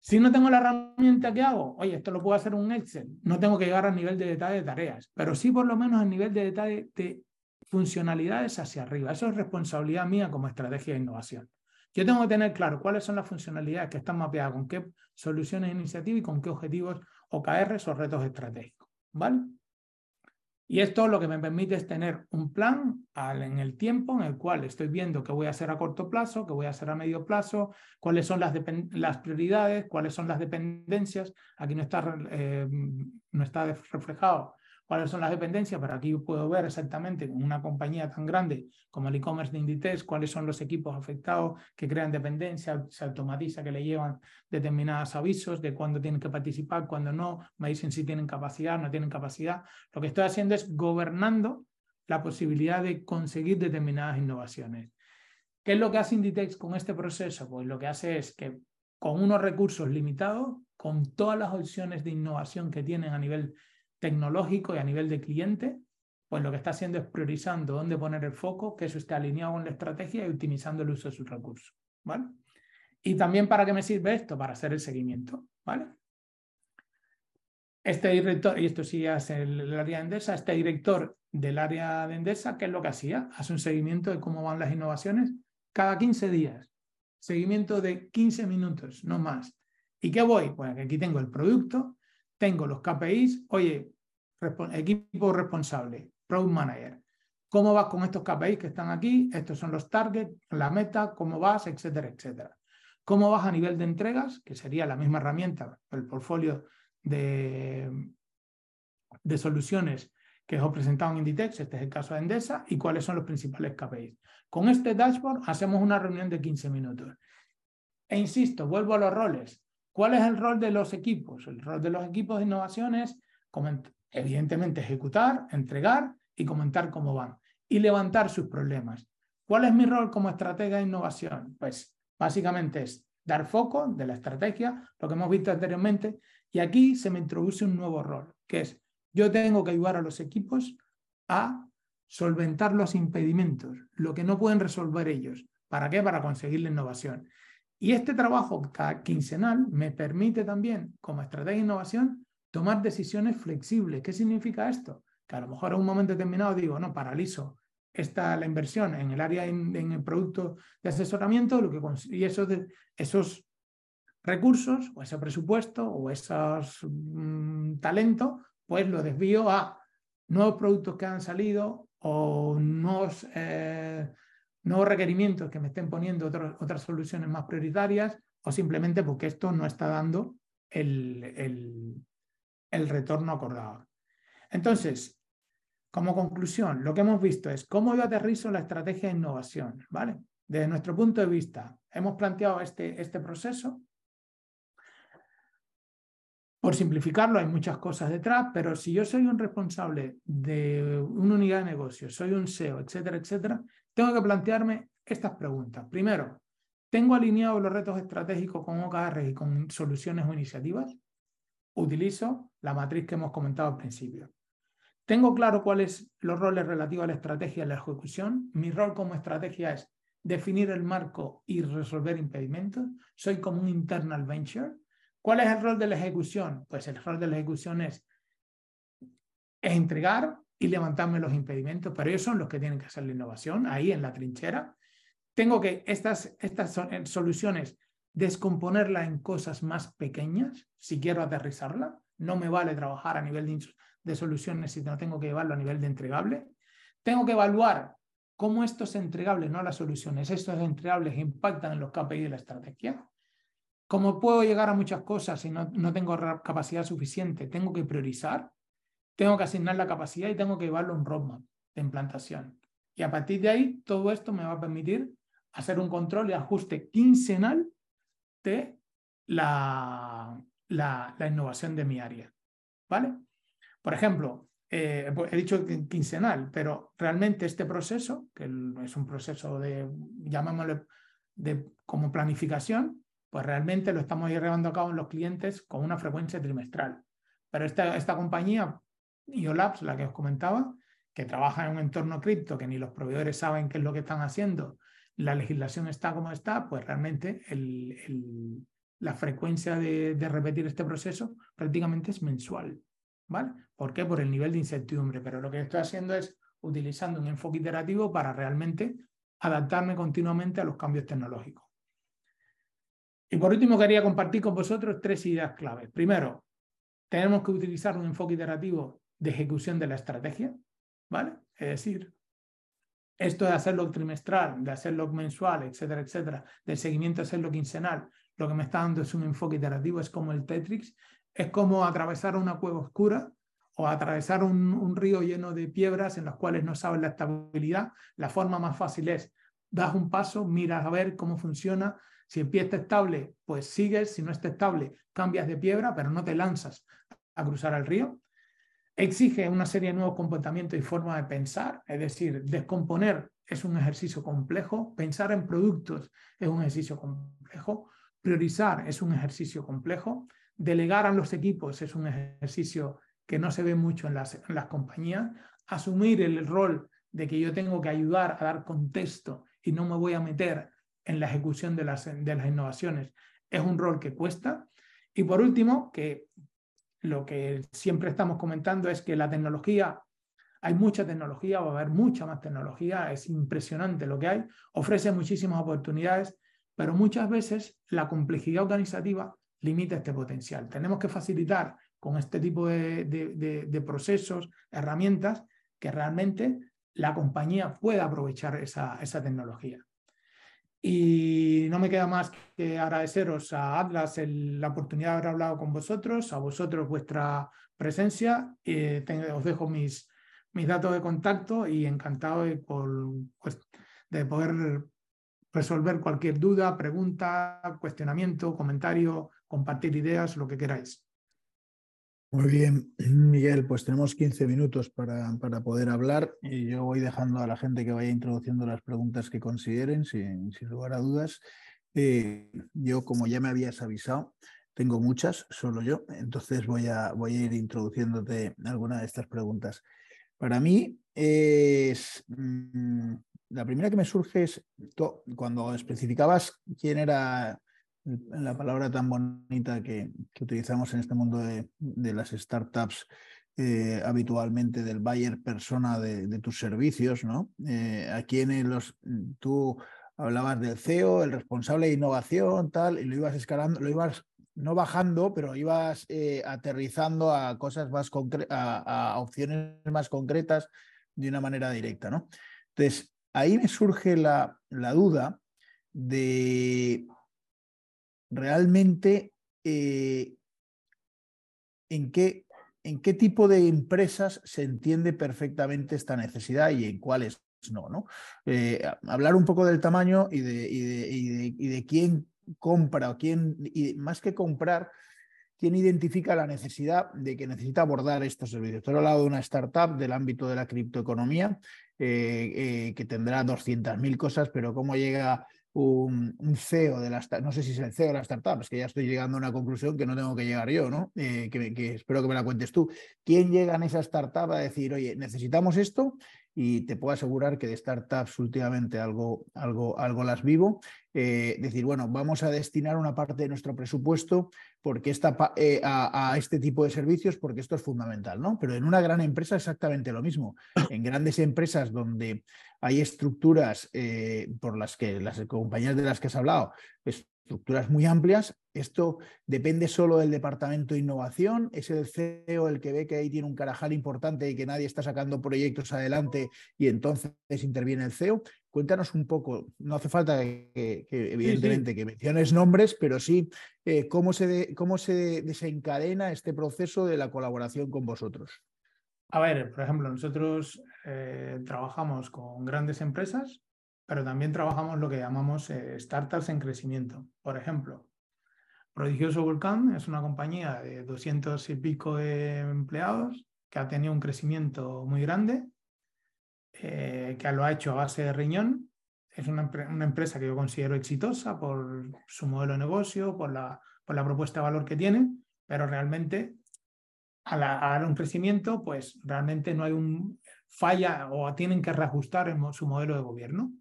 Si no tengo la herramienta, ¿qué hago? Oye, esto lo puedo hacer un Excel. No tengo que llegar al nivel de detalle de tareas, pero sí por lo menos al nivel de detalle de funcionalidades hacia arriba. Eso es responsabilidad mía como estrategia de innovación. Yo tengo que tener claro cuáles son las funcionalidades que están mapeadas con qué soluciones de iniciativa y con qué objetivos OKRs o retos estratégicos. ¿Vale? Y esto lo que me permite es tener un plan en el tiempo en el cual estoy viendo qué voy a hacer a corto plazo, qué voy a hacer a medio plazo, cuáles son las, las prioridades, cuáles son las dependencias. Aquí no está, eh, no está reflejado cuáles son las dependencias, pero aquí puedo ver exactamente con una compañía tan grande como el e-commerce de Inditex, cuáles son los equipos afectados que crean dependencia, se automatiza que le llevan determinados avisos de cuándo tienen que participar, cuándo no, me dicen si tienen capacidad, no tienen capacidad. Lo que estoy haciendo es gobernando la posibilidad de conseguir determinadas innovaciones. ¿Qué es lo que hace Inditex con este proceso? Pues lo que hace es que con unos recursos limitados, con todas las opciones de innovación que tienen a nivel tecnológico y a nivel de cliente, pues lo que está haciendo es priorizando dónde poner el foco, que eso esté alineado con la estrategia y optimizando el uso de sus recursos. ¿vale? Y también para qué me sirve esto, para hacer el seguimiento. ¿vale? Este director, y esto sí es el, área de Endesa, este director del área de Endesa, ¿qué es lo que hacía? Hace un seguimiento de cómo van las innovaciones cada 15 días. Seguimiento de 15 minutos, no más. ¿Y qué voy? Pues aquí tengo el producto, tengo los KPIs, oye, equipo responsable, Product Manager, ¿cómo vas con estos KPIs que están aquí? Estos son los targets, la meta, cómo vas, etcétera, etcétera. ¿Cómo vas a nivel de entregas? Que sería la misma herramienta, el portfolio de, de soluciones que os he presentado en Inditex, este es el caso de Endesa, y cuáles son los principales KPIs. Con este dashboard hacemos una reunión de 15 minutos. E insisto, vuelvo a los roles. ¿Cuál es el rol de los equipos? El rol de los equipos de innovación es, evidentemente, ejecutar, entregar y comentar cómo van y levantar sus problemas. ¿Cuál es mi rol como estratega de innovación? Pues básicamente es dar foco de la estrategia, lo que hemos visto anteriormente, y aquí se me introduce un nuevo rol, que es yo tengo que ayudar a los equipos a solventar los impedimentos, lo que no pueden resolver ellos. ¿Para qué? Para conseguir la innovación. Y este trabajo quincenal me permite también, como estrategia de innovación, tomar decisiones flexibles. ¿Qué significa esto? Que a lo mejor en un momento determinado digo, no, paralizo esta, la inversión en el área, en, el producto de asesoramiento, lo que, y esos, esos recursos o ese presupuesto o esos mm, talentos, pues lo desvío a nuevos productos que han salido o nuevos eh, nuevos requerimientos que me estén poniendo otras soluciones más prioritarias o simplemente porque esto no está dando el, el, el retorno acordado. Entonces, como conclusión, lo que hemos visto es cómo yo aterrizo la estrategia de innovación, ¿vale? Desde nuestro punto de vista, hemos planteado este, este proceso. Por simplificarlo, hay muchas cosas detrás, pero si yo soy un responsable de una unidad de negocio, soy un SEO, etcétera, etcétera, tengo que plantearme estas preguntas. Primero, ¿tengo alineado los retos estratégicos con OKR y con soluciones o iniciativas? Utilizo la matriz que hemos comentado al principio. ¿Tengo claro cuáles los roles relativos a la estrategia y la ejecución? Mi rol como estrategia es definir el marco y resolver impedimentos. Soy como un internal venture. ¿Cuál es el rol de la ejecución? Pues el rol de la ejecución es entregar y levantarme los impedimentos, pero ellos son los que tienen que hacer la innovación ahí en la trinchera. Tengo que estas, estas eh, soluciones descomponerlas en cosas más pequeñas si quiero aterrizarla. No me vale trabajar a nivel de, soluciones si no tengo que llevarlo a nivel de entregable. Tengo que evaluar cómo estos entregables, no las soluciones, estos entregables impactan en los KPI de la estrategia. Como puedo llegar a muchas cosas si no, no tengo capacidad suficiente, tengo que priorizar tengo que asignar la capacidad y tengo que llevarlo a un roadmap de implantación. Y a partir de ahí, todo esto me va a permitir hacer un control y ajuste quincenal de la, la, innovación de mi área. ¿Vale? Por ejemplo, eh, pues, he dicho quincenal, pero realmente este proceso, que es un proceso de, llamémoslo, de, como planificación, pues realmente lo estamos llevando a cabo en los clientes con una frecuencia trimestral. Pero esta, esta compañía, IOLabs, la que os comentaba, que trabaja en un entorno cripto, que ni los proveedores saben qué es lo que están haciendo, la legislación está como está, pues realmente la frecuencia de, repetir este proceso prácticamente es mensual. ¿Vale? ¿Por qué? Por el nivel de incertidumbre. Pero lo que estoy haciendo es utilizando un enfoque iterativo para realmente adaptarme continuamente a los cambios tecnológicos. Y por último, quería compartir con vosotros tres ideas claves. Primero, tenemos que utilizar un enfoque iterativo de ejecución de la estrategia, ¿vale? Es decir, esto de hacerlo trimestral, de hacerlo mensual, etcétera, etcétera, del seguimiento de hacerlo quincenal, lo que me está dando es un enfoque iterativo, es como el Tetrix, es como atravesar una cueva oscura o atravesar un, río lleno de piedras en las cuales no sabes la estabilidad. La forma más fácil es, das un paso, miras a ver cómo funciona, si está estable, pues sigues, si no está estable, cambias de piedra, pero no te lanzas a cruzar el río. Exige una serie de nuevos comportamientos y formas de pensar, es decir, descomponer es un ejercicio complejo, pensar en productos es un ejercicio complejo, priorizar es un ejercicio complejo, delegar a los equipos es un ejercicio que no se ve mucho en las, en las compañías, asumir el rol de que yo tengo que ayudar a dar contexto y no me voy a meter en la ejecución de las, de las innovaciones es un rol que cuesta. Y por último, que lo que siempre estamos comentando es que la tecnología, hay mucha tecnología, va a haber mucha más tecnología, es impresionante lo que hay, ofrece muchísimas oportunidades, pero muchas veces la complejidad organizativa limita este potencial. Tenemos que facilitar con este tipo de, de, procesos, herramientas, que realmente la compañía pueda aprovechar esa, esa tecnología. Y no me queda más que agradeceros a Atlas la oportunidad de haber hablado con vosotros, a vosotros vuestra presencia. Eh, os dejo mis, mis datos de contacto y encantado de, pues, de poder resolver cualquier duda, pregunta, cuestionamiento, comentario, compartir ideas, lo que queráis. Muy bien, Miguel, pues tenemos 15 minutos para, para, poder hablar y yo voy dejando a la gente que vaya introduciendo las preguntas que consideren, sin, sin lugar a dudas. Eh, yo, como ya me habías avisado, tengo muchas, solo yo, entonces voy a, voy a ir introduciéndote alguna de estas preguntas. Para mí es... Mm, la primera que me surge es cuando especificabas quién era la palabra tan bonita que, utilizamos en este mundo de, las startups eh, habitualmente del buyer persona de, tus servicios, ¿no? Eh, aquí en los, tú hablabas del CEO, el responsable de innovación, tal, y lo ibas escalando, lo ibas no bajando, pero ibas eh, aterrizando a cosas más concretas, a, a, opciones más concretas de una manera directa, ¿no? Entonces, ahí me surge la, la duda de realmente eh, en, qué, en qué tipo de empresas se entiende perfectamente esta necesidad y en cuáles no. ¿no? Eh, hablar un poco del tamaño y de, y de, quién compra o quién, y más que comprar, quién identifica la necesidad de que necesita abordar estos servicios. Estoy hablado de una startup del ámbito de la criptoeconomía eh, que tendrá 200.000 cosas, pero cómo llega un, CEO de la no sé si es el CEO de la startup, es que ya estoy llegando a una conclusión que no tengo que llegar yo, ¿no? Eh, que, espero que me la cuentes tú. ¿Quién llega en esa startup a decir, oye, necesitamos esto? Y te puedo asegurar que de startups últimamente algo, algo, algo las vivo. Eh, decir, bueno, vamos a destinar una parte de nuestro presupuesto porque está eh, a, a, este tipo de servicios porque esto es fundamental, ¿no? Pero en una gran empresa exactamente lo mismo. En grandes empresas donde hay estructuras eh, por las que las compañías de las que has hablado, estructuras muy amplias. Esto depende solo del departamento de innovación. Es el CEO el que ve que ahí tiene un carajal importante y que nadie está sacando proyectos adelante y entonces interviene el CEO. Cuéntanos un poco, no hace falta que, evidentemente que menciones nombres, pero sí eh, cómo, se cómo se desencadena este proceso de la colaboración con vosotros. A ver, por ejemplo, nosotros eh, trabajamos con grandes empresas, pero también trabajamos lo que llamamos eh, startups en crecimiento. Por ejemplo, Prodigioso Volcán es una compañía de 200 y pico de empleados que ha tenido un crecimiento muy grande, eh, que lo ha hecho a base de riñón. Es una, empresa que yo considero exitosa por su modelo de negocio, por la, por la propuesta de valor que tiene, pero realmente al un crecimiento, pues realmente no hay un falla o tienen que reajustar su modelo de gobierno.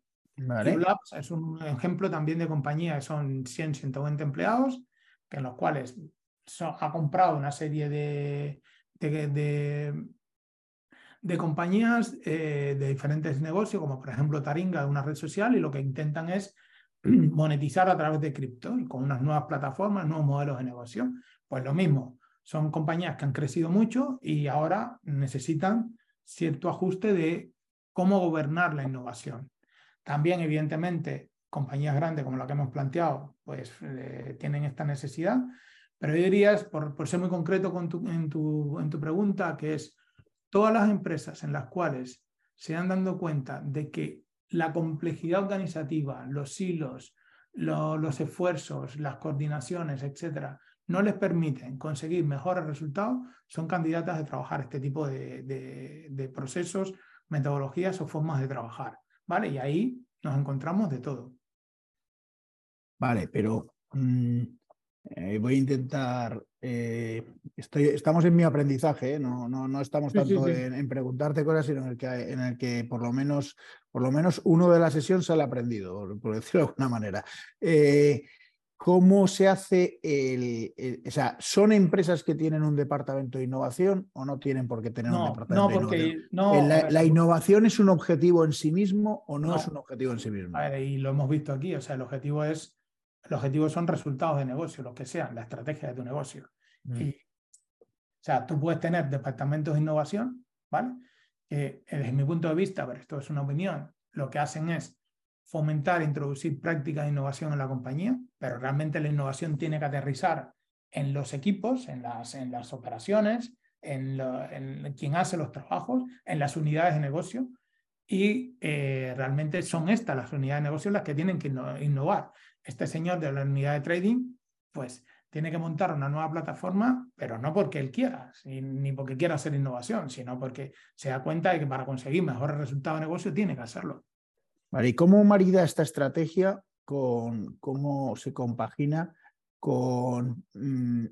Vale. es un ejemplo también de compañía que son 100, 120 empleados, en los cuales ha comprado una serie de, de, compañías eh, de diferentes negocios, como por ejemplo Taringa, una red social, y lo que intentan es monetizar a través de cripto, con unas nuevas plataformas, nuevos modelos de negocio. Pues lo mismo, son compañías que han crecido mucho y ahora necesitan cierto ajuste de cómo gobernar la innovación. También, evidentemente, compañías grandes como la que hemos planteado, pues tienen esta necesidad. Pero yo diría, por, por ser muy concreto con tu, en, tu, en tu pregunta, que es todas las empresas en las cuales se han dando cuenta de que la complejidad organizativa, los hilos, los esfuerzos, las coordinaciones, etcétera, no les permiten conseguir mejores resultados, son candidatas de trabajar este tipo de, de procesos, metodologías o formas de trabajar. ¿Vale? Y ahí nos encontramos de todo. Vale, pero mm, eh, voy a intentar. Eh, estoy, estamos en mi aprendizaje, ¿eh? no, no, no, estamos tanto En, preguntarte cosas, sino en el que, en el que por, lo menos, por lo menos uno de la sesión se ha aprendido, por decirlo de alguna manera. ¿Cómo se hace el, O sea, ¿son empresas que tienen un departamento de innovación o no tienen por qué tener un departamento no, porque, de innovación? No, la, innovación es un objetivo en sí mismo o no, es un objetivo en sí mismo? y lo hemos visto aquí, o sea, el objetivo es. El objetivo son resultados de negocio, lo que sean, la estrategia de tu negocio. Mm. o sea, tú puedes tener departamentos de innovación, ¿vale? Que desde mi punto de vista, pero esto es una opinión, lo que hacen es fomentar, introducir prácticas de innovación en la compañía, pero realmente la innovación tiene que aterrizar en los equipos, en las, en las operaciones, en, quien hace los trabajos, en las unidades de negocio. Y eh, realmente son estas las unidades de negocio las que tienen que innovar. Este señor de la unidad de trading, pues tiene que montar una nueva plataforma, pero no porque él quiera, ni porque quiera hacer innovación, sino porque se da cuenta de que para conseguir mejores resultados de negocio tiene que hacerlo. ¿Y cómo marida esta estrategia con cómo se compagina con mm,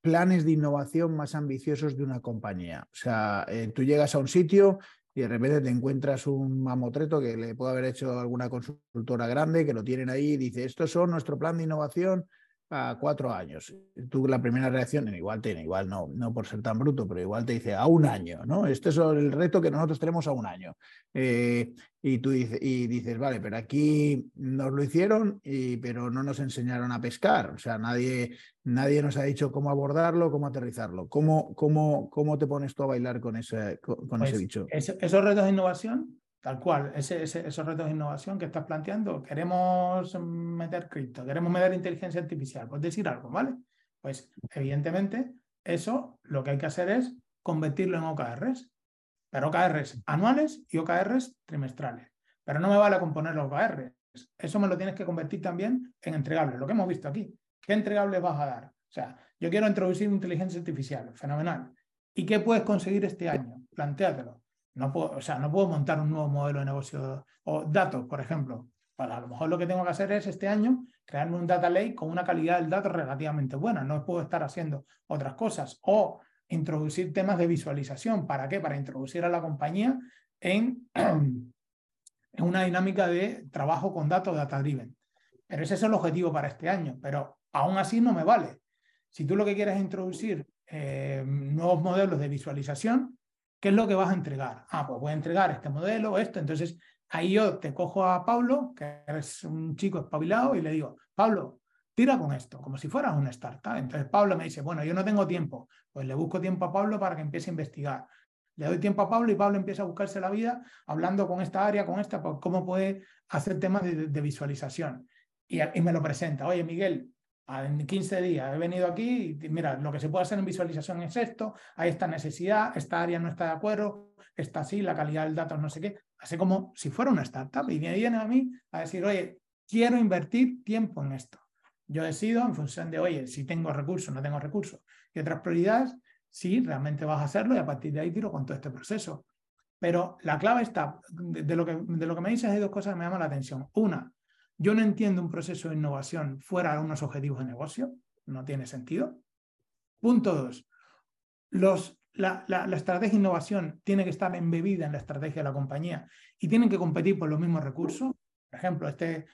planes de innovación más ambiciosos de una compañía? O sea, eh, tú llegas a un sitio y de repente te encuentras un mamotreto que le puede haber hecho alguna consultora grande, que lo tienen ahí y dice, estos son nuestro plan de innovación a cuatro años. Tú la primera reacción, igual tiene, igual no, no por ser tan bruto, pero igual te dice a un año, ¿no? Este es el reto que nosotros tenemos a un año. Eh, y tú dices, y dices, vale, pero aquí nos lo hicieron, y, pero no nos enseñaron a pescar. O sea, nadie, nadie nos ha dicho cómo abordarlo, cómo aterrizarlo. ¿Cómo, cómo, cómo te pones tú a bailar con ese, con, ese pues bicho? esos retos de innovación Tal cual, esos retos de innovación que estás planteando, queremos meter cripto, queremos meter inteligencia artificial, puedes decir algo, ¿vale? Pues evidentemente eso lo que hay que hacer es convertirlo en OKRs, pero OKRs anuales y OKRs trimestrales. Pero no me vale componer los OKRs, eso me lo tienes que convertir también en entregables, lo que hemos visto aquí. ¿Qué entregables vas a dar? O sea, yo quiero introducir inteligencia artificial, fenomenal. ¿Y qué puedes conseguir este año? Plantéatelo. No puedo, o sea, no puedo montar un nuevo modelo de negocio o datos, por ejemplo. Para a lo mejor lo que tengo que hacer es este año crearme un data lake con una calidad del dato relativamente buena. No puedo estar haciendo otras cosas. O introducir temas de visualización. ¿Para qué? Para introducir a la compañía en, una dinámica de trabajo con datos data driven. Pero ese es el objetivo para este año. Pero aún así no me vale. Si tú lo que quieres es introducir eh, nuevos modelos de visualización, ¿Qué es lo que vas a entregar? Ah, pues voy a entregar este modelo, esto. Entonces, ahí yo te cojo a Pablo, que es un chico espabilado, y le digo, Pablo, tira con esto, como si fueras una startup. Entonces Pablo me dice, bueno, yo no tengo tiempo. Pues le busco tiempo a Pablo para que empiece a investigar. Le doy tiempo a Pablo y Pablo empieza a buscarse la vida hablando con esta área, con esta, cómo puede hacer temas de, visualización. Y, me lo presenta. Oye, Miguel, en 15 días he venido aquí y mira, lo que se puede hacer en visualización es esto, hay esta necesidad, esta área no está de acuerdo, está así, la calidad del dato no sé qué. Hace como si fuera una startup y viene a mí a decir, oye, quiero invertir tiempo en esto. Yo decido en función de, oye, si tengo recursos, no tengo recursos y otras prioridades, si realmente vas a hacerlo y a partir de ahí tiro con todo este proceso. Pero la clave está, de lo que, de lo que me dices hay dos cosas que me llaman la atención. Una, yo no entiendo un proceso de innovación fuera de unos objetivos de negocio, no tiene sentido. Punto dos, los, la, la, la, estrategia de innovación tiene que estar embebida en la estrategia de la compañía y tienen que competir por los mismos recursos. Por ejemplo, este,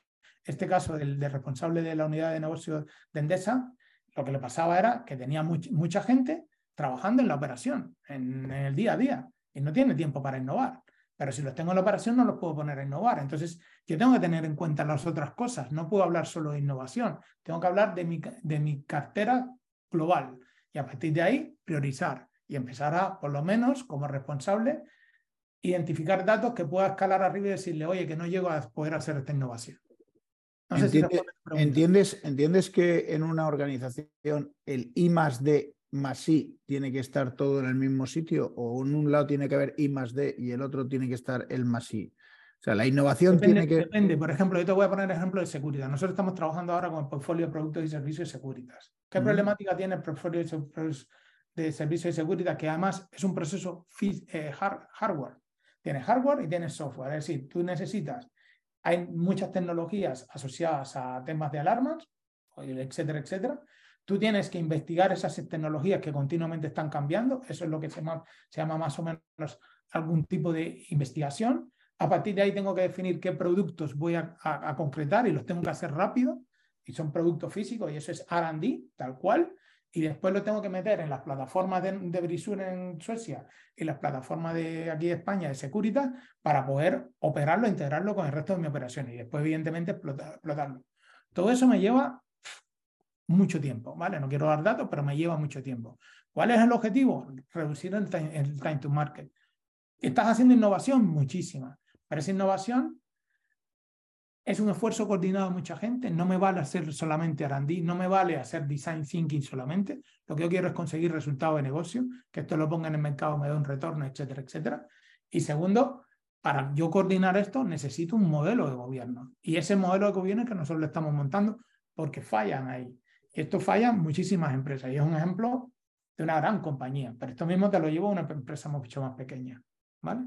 este caso del, responsable de la unidad de negocio de Endesa, lo que le pasaba era que tenía much, mucha gente trabajando en la operación, en, el día a día, y no tiene tiempo para innovar. Pero si los tengo en la operación, no los puedo poner a innovar. Entonces, yo tengo que tener en cuenta las otras cosas. No puedo hablar solo de innovación. Tengo que hablar de mi, de mi cartera global. Y a partir de ahí, priorizar y empezar a, por lo menos, como responsable, identificar datos que pueda escalar arriba y decirle, oye, que no llego a poder hacer esta innovación. No sé ¿Entiendes, si ¿entiendes, ¿Entiendes que en una organización el I más D más I tiene que estar todo en el mismo sitio o en un lado tiene que haber I más D y el otro tiene que estar el más I? O sea, la innovación depende, tiene que... Depende. Por ejemplo, yo te voy a poner ejemplo de seguridad. Nosotros estamos trabajando ahora con el portfolio de productos y servicios de seguridad. ¿Qué uh -huh. problemática tiene el portfolio de servicios de seguridad? Que además es un proceso eh, hard, hardware. Tiene hardware y tiene software. Es decir, tú necesitas hay muchas tecnologías asociadas a temas de alarmas, etcétera, etcétera. Tú tienes que investigar esas tecnologías que continuamente están cambiando. Eso es lo que se llama, más o menos algún tipo de investigación. A partir de ahí tengo que definir qué productos voy a, concretar y los tengo que hacer rápido. Y son productos físicos y eso es RD, tal cual y después lo tengo que meter en las plataformas de, de en Suecia y las plataformas de aquí de España de Securitas para poder operarlo, integrarlo con el resto de mi operación y después, evidentemente, explotar, explotarlo. Todo eso me lleva mucho tiempo, ¿vale? No quiero dar datos, pero me lleva mucho tiempo. ¿Cuál es el objetivo? Reducir el time, to market. ¿Estás haciendo innovación? Muchísima. Pero esa innovación es un esfuerzo coordinado de mucha gente, no me vale hacer solamente R&D, no me vale hacer design thinking solamente, lo que yo quiero es conseguir resultados de negocio, que esto lo ponga en el mercado, me dé un retorno, etcétera, etcétera. Y segundo, para yo coordinar esto necesito un modelo de gobierno. Y ese modelo de gobierno es que nosotros lo estamos montando porque fallan ahí. Esto fallan muchísimas empresas. Y es un ejemplo de una gran compañía. Pero esto mismo te lo llevo a una empresa mucho más pequeña. ¿Vale?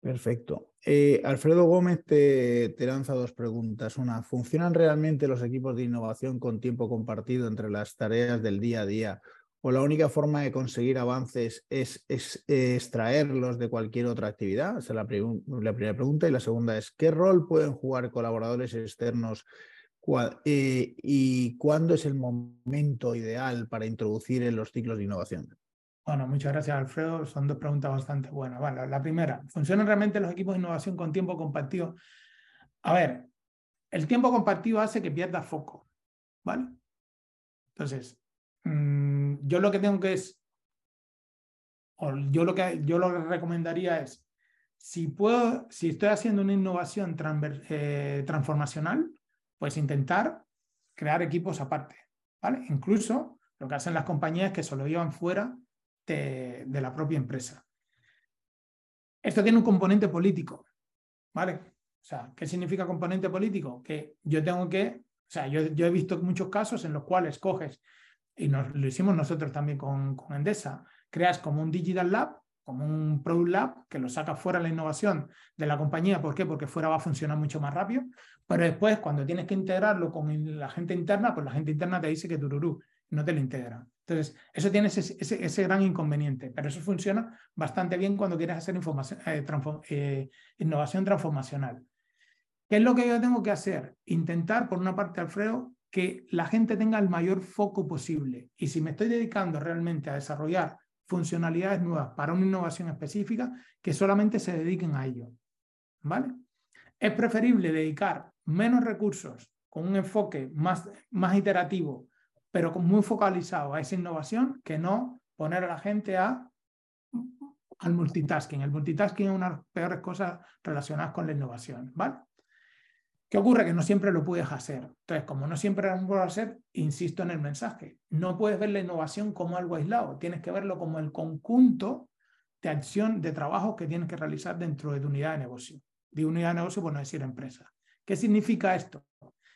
Perfecto. Eh, Alfredo Gómez te, lanza dos preguntas. Una, ¿funcionan realmente los equipos de innovación con tiempo compartido entre las tareas del día a día? ¿O la única forma de conseguir avances es, es extraerlos de cualquier otra actividad? Esa es la, primera pregunta. Y la segunda es, ¿qué rol pueden jugar colaboradores externos eh, y cuándo es el momento ideal para introducir en los ciclos de innovación? Bueno, muchas gracias, Alfredo. Son dos preguntas bastante buenas. Bueno, la primera, ¿funcionan realmente los equipos de innovación con tiempo compartido? A ver, el tiempo compartido hace que pierda foco, ¿vale? Entonces, mmm, yo lo que tengo que es, o yo lo que yo lo recomendaría es, si puedo, si estoy haciendo una innovación eh, transformacional, pues intentar crear equipos aparte, ¿vale? Incluso lo que hacen las compañías que se lo llevan fuera de, la propia empresa. Esto tiene un componente político, ¿vale? O sea, ¿qué significa componente político? Que yo tengo que, o sea, yo, he visto muchos casos en los cuales coges, y lo hicimos nosotros también con, con Endesa, creas como un Digital Lab, como un Product Lab, que lo saca fuera la innovación de la compañía. ¿Por qué? Porque fuera va a funcionar mucho más rápido. Pero después, cuando tienes que integrarlo con la gente interna, pues la gente interna te dice que tururú, no te lo integra. Entonces, eso tiene ese, ese, gran inconveniente, pero eso funciona bastante bien cuando quieres hacer eh, transform eh, innovación transformacional. ¿Qué es lo que yo tengo que hacer? Intentar, por una parte, Alfredo, que la gente tenga el mayor foco posible. Y si me estoy dedicando realmente a desarrollar funcionalidades nuevas para una innovación específica, que solamente se dediquen a ello. ¿Vale? Es preferible dedicar menos recursos con un enfoque más, más iterativo pero muy focalizado a esa innovación que no poner a la gente a, al multitasking. El multitasking es una de las peores cosas relacionadas con la innovación, ¿vale? ¿Qué ocurre? Que no siempre lo puedes hacer. Entonces, como no siempre lo puedes hacer, insisto en el mensaje. No puedes ver la innovación como algo aislado, tienes que verlo como el conjunto de acción, de trabajo que tienes que realizar dentro de tu unidad de negocio. De unidad de negocio, por no decir empresa. ¿Qué significa esto?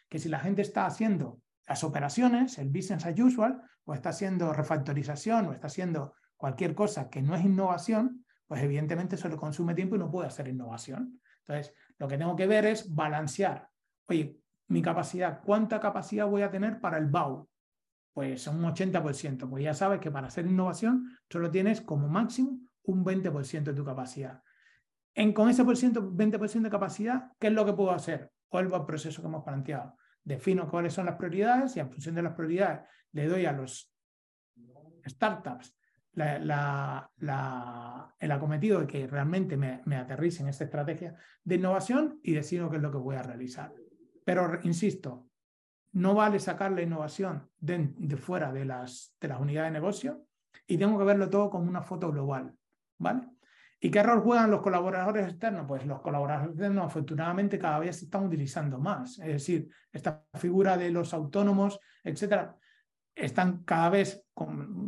que si la gente está haciendo las operaciones, el business as usual, o está haciendo refactorización, o está haciendo cualquier cosa que no es innovación, pues evidentemente eso le consume tiempo y no puede hacer innovación. Entonces, lo que tengo que ver es balancear. Oye, mi capacidad, ¿cuánta capacidad voy a tener para el BAU? Pues un 80%, pues ya sabes que para hacer innovación solo tienes como máximo un 20% de tu capacidad. En, con ese por ciento, 20% de capacidad, ¿qué es lo que puedo hacer? ¿Cuál es el proceso que hemos planteado? Defino cuáles son las prioridades y en función de las prioridades le doy a los startups el acometido de que realmente me, me aterrice en esta estrategia de innovación y decido qué es lo que voy a realizar. Pero, insisto, no vale sacar la innovación de, de fuera de las, de las unidades de negocio y tengo que verlo todo como una foto global. ¿Vale? ¿Y qué rol juegan los colaboradores externos? Pues los colaboradores externos afortunadamente cada vez se están utilizando más. Es decir, esta figura de los autónomos, etcétera, están cada vez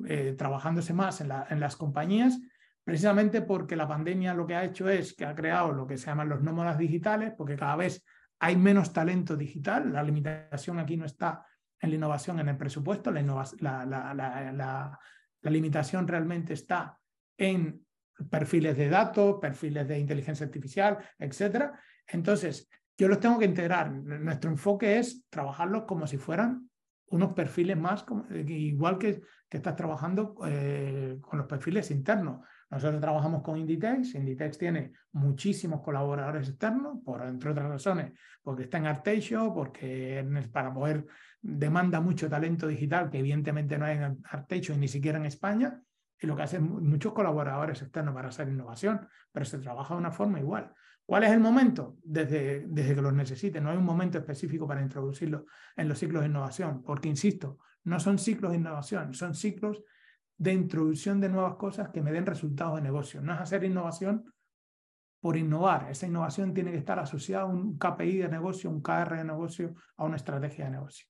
eh, trabajándose más en, las compañías, precisamente porque la pandemia lo que ha hecho es que ha creado lo que se llaman los nómadas digitales, porque cada vez hay menos talento digital. La limitación aquí no está en la innovación en el presupuesto, la limitación realmente está en perfiles de datos, perfiles de inteligencia artificial, etc. Entonces, yo los tengo que integrar. Nuestro enfoque es trabajarlos como si fueran unos perfiles más, igual que, que estás trabajando eh, con los perfiles internos. Nosotros trabajamos con Inditex. Inditex tiene muchísimos colaboradores externos, por, entre otras razones, porque está en Arteixo, porque para poder demanda mucho talento digital, que evidentemente no hay en Arteixo y ni siquiera en España y lo que hacen muchos colaboradores externos para hacer innovación, pero se trabaja de una forma igual. ¿Cuál es el momento? Desde, desde que los necesite. No hay un momento específico para introducirlo en los ciclos de innovación, porque, insisto, no son ciclos de innovación, son ciclos de introducción de nuevas cosas que me den resultados de negocio. No es hacer innovación por innovar. Esa innovación tiene que estar asociada a un KPI de negocio, un KR de negocio, a una estrategia de negocio.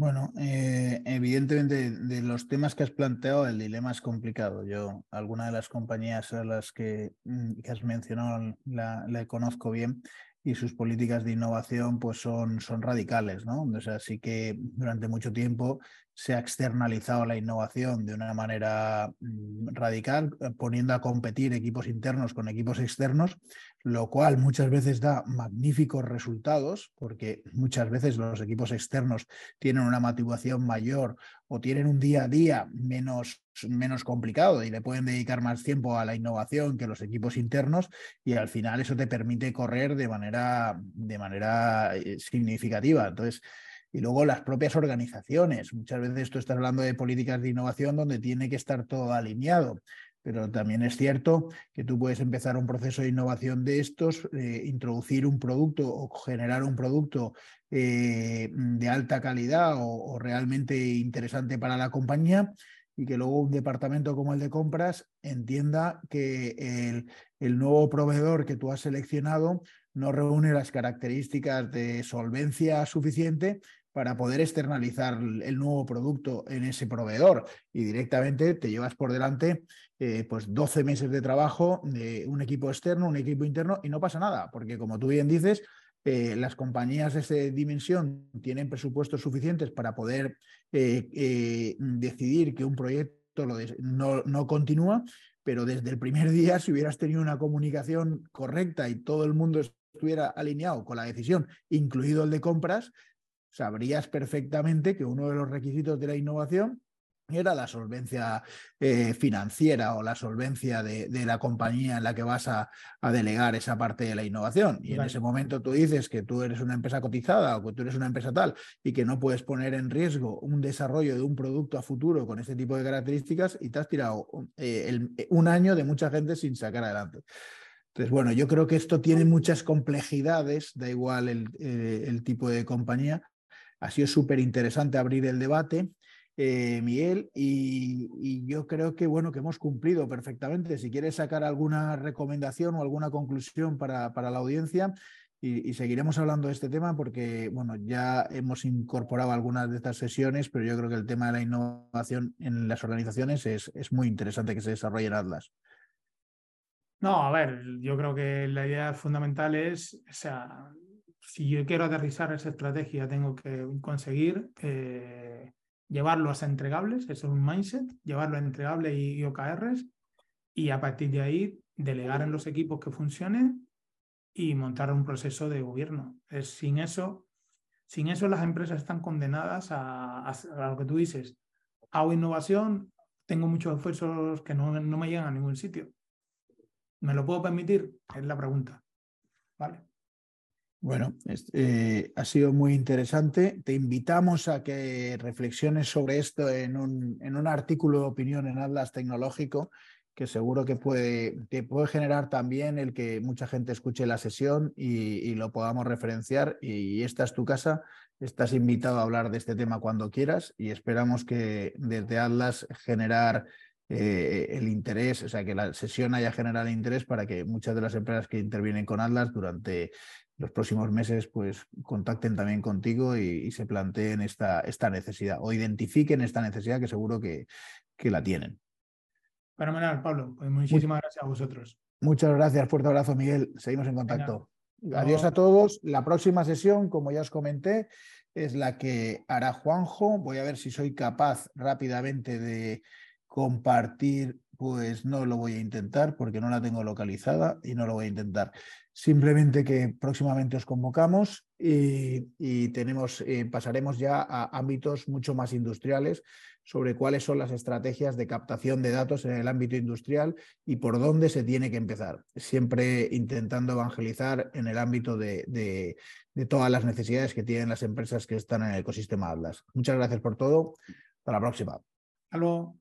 Bueno, eh, evidentemente de los temas que has planteado, el dilema es complicado. Yo, alguna de las compañías a las que, mm, que has mencionado la, conozco bien y sus políticas de innovación pues son, son radicales, ¿no? O sea, sí que durante mucho tiempo se ha externalizado la innovación de una manera mm, radical, eh, poniendo a competir equipos internos con equipos externos, lo cual muchas veces da magníficos resultados, porque muchas veces los equipos externos tienen una motivación mayor o tienen un día a día menos, menos complicado y le pueden dedicar más tiempo a la innovación que los equipos internos y al final eso te permite correr de manera, de manera eh, significativa. Entonces, y luego las propias organizaciones. Muchas veces tú estás hablando de políticas de innovación donde tiene que estar todo alineado, pero también es cierto que tú puedes empezar un proceso de innovación de estos, eh, introducir un producto o generar un producto eh, de alta calidad o, realmente interesante para la compañía y que luego un departamento como el de compras entienda que el, el, nuevo proveedor que tú has seleccionado no reúne las características de solvencia suficiente para poder externalizar el nuevo producto en ese proveedor. Y directamente te llevas por delante eh, pues 12 meses de trabajo de un equipo externo, un equipo interno y no pasa nada, porque como tú bien dices, eh, las compañías de esa dimensión tienen presupuestos suficientes para poder eh, decidir que un proyecto no, no continúa, pero desde el primer día, si hubieras tenido una comunicación correcta y todo el mundo estuviera alineado con la decisión, incluido el de compras, sabrías perfectamente que uno de los requisitos de la innovación era la solvencia eh, financiera o la solvencia de, la compañía en la que vas a, delegar esa parte de la innovación. Y en ese momento tú dices que tú eres una empresa cotizada o que tú eres una empresa tal y que no puedes poner en riesgo un desarrollo de un producto a futuro con este tipo de características y te has tirado eh, un año de mucha gente sin sacar adelante. Entonces, bueno, yo creo que esto tiene muchas complejidades, da igual el, eh, el tipo de compañía, ha sido súper interesante abrir el debate, eh, Miguel, y, yo creo que, bueno, que hemos cumplido perfectamente. Si quieres sacar alguna recomendación o alguna conclusión para, para la audiencia, y, seguiremos hablando de este tema porque, bueno, ya hemos incorporado algunas de estas sesiones, pero yo creo que el tema de la innovación en las organizaciones es, es muy interesante que se desarrolle en Atlas. No, a ver, yo creo que la idea fundamental es, o sea, si yo quiero aterrizar esa estrategia, tengo que conseguir eh, llevarlo a entregables, eso es un mindset, llevarlo a entregables y, OKRs, y a partir de ahí delegar en los equipos que funcionen y montar un proceso de gobierno. Es, sin, eso, sin eso las empresas están condenadas a, a, lo que tú dices. Hago innovación, tengo muchos esfuerzos que no, no me llegan a ningún sitio. ¿Me lo puedo permitir? Es la pregunta. ¿Vale? Bueno, eh, ha sido muy interesante. Te invitamos a que reflexiones sobre esto en un, en un artículo de opinión en Atlas Tecnológico, que seguro que puede, puede generar también el que mucha gente escuche la sesión y, lo podamos referenciar. Y esta es tu casa, estás invitado a hablar de este tema cuando quieras y esperamos que desde Atlas generar eh, el interés, o sea, que la sesión haya generado interés para que muchas de las empresas que intervienen con Atlas durante los próximos meses pues contacten también contigo y, se planteen esta, esta, necesidad o identifiquen esta necesidad que seguro que, que la tienen. Fenomenal, Pablo. Pues muchísimas gracias a vosotros. Muchas gracias, fuerte abrazo, Miguel. Seguimos en contacto. Adiós a todos. La próxima sesión, como ya os comenté, es la que hará Juanjo. Voy a ver si soy capaz rápidamente de compartir, pues no lo voy a intentar porque no la tengo localizada y no lo voy a intentar. Simplemente que próximamente os convocamos y, tenemos, eh, pasaremos ya a ámbitos mucho más industriales sobre cuáles son las estrategias de captación de datos en el ámbito industrial y por dónde se tiene que empezar. Siempre intentando evangelizar en el ámbito de, de todas las necesidades que tienen las empresas que están en el ecosistema Atlas. Muchas gracias por todo. Hasta la próxima. Hasta.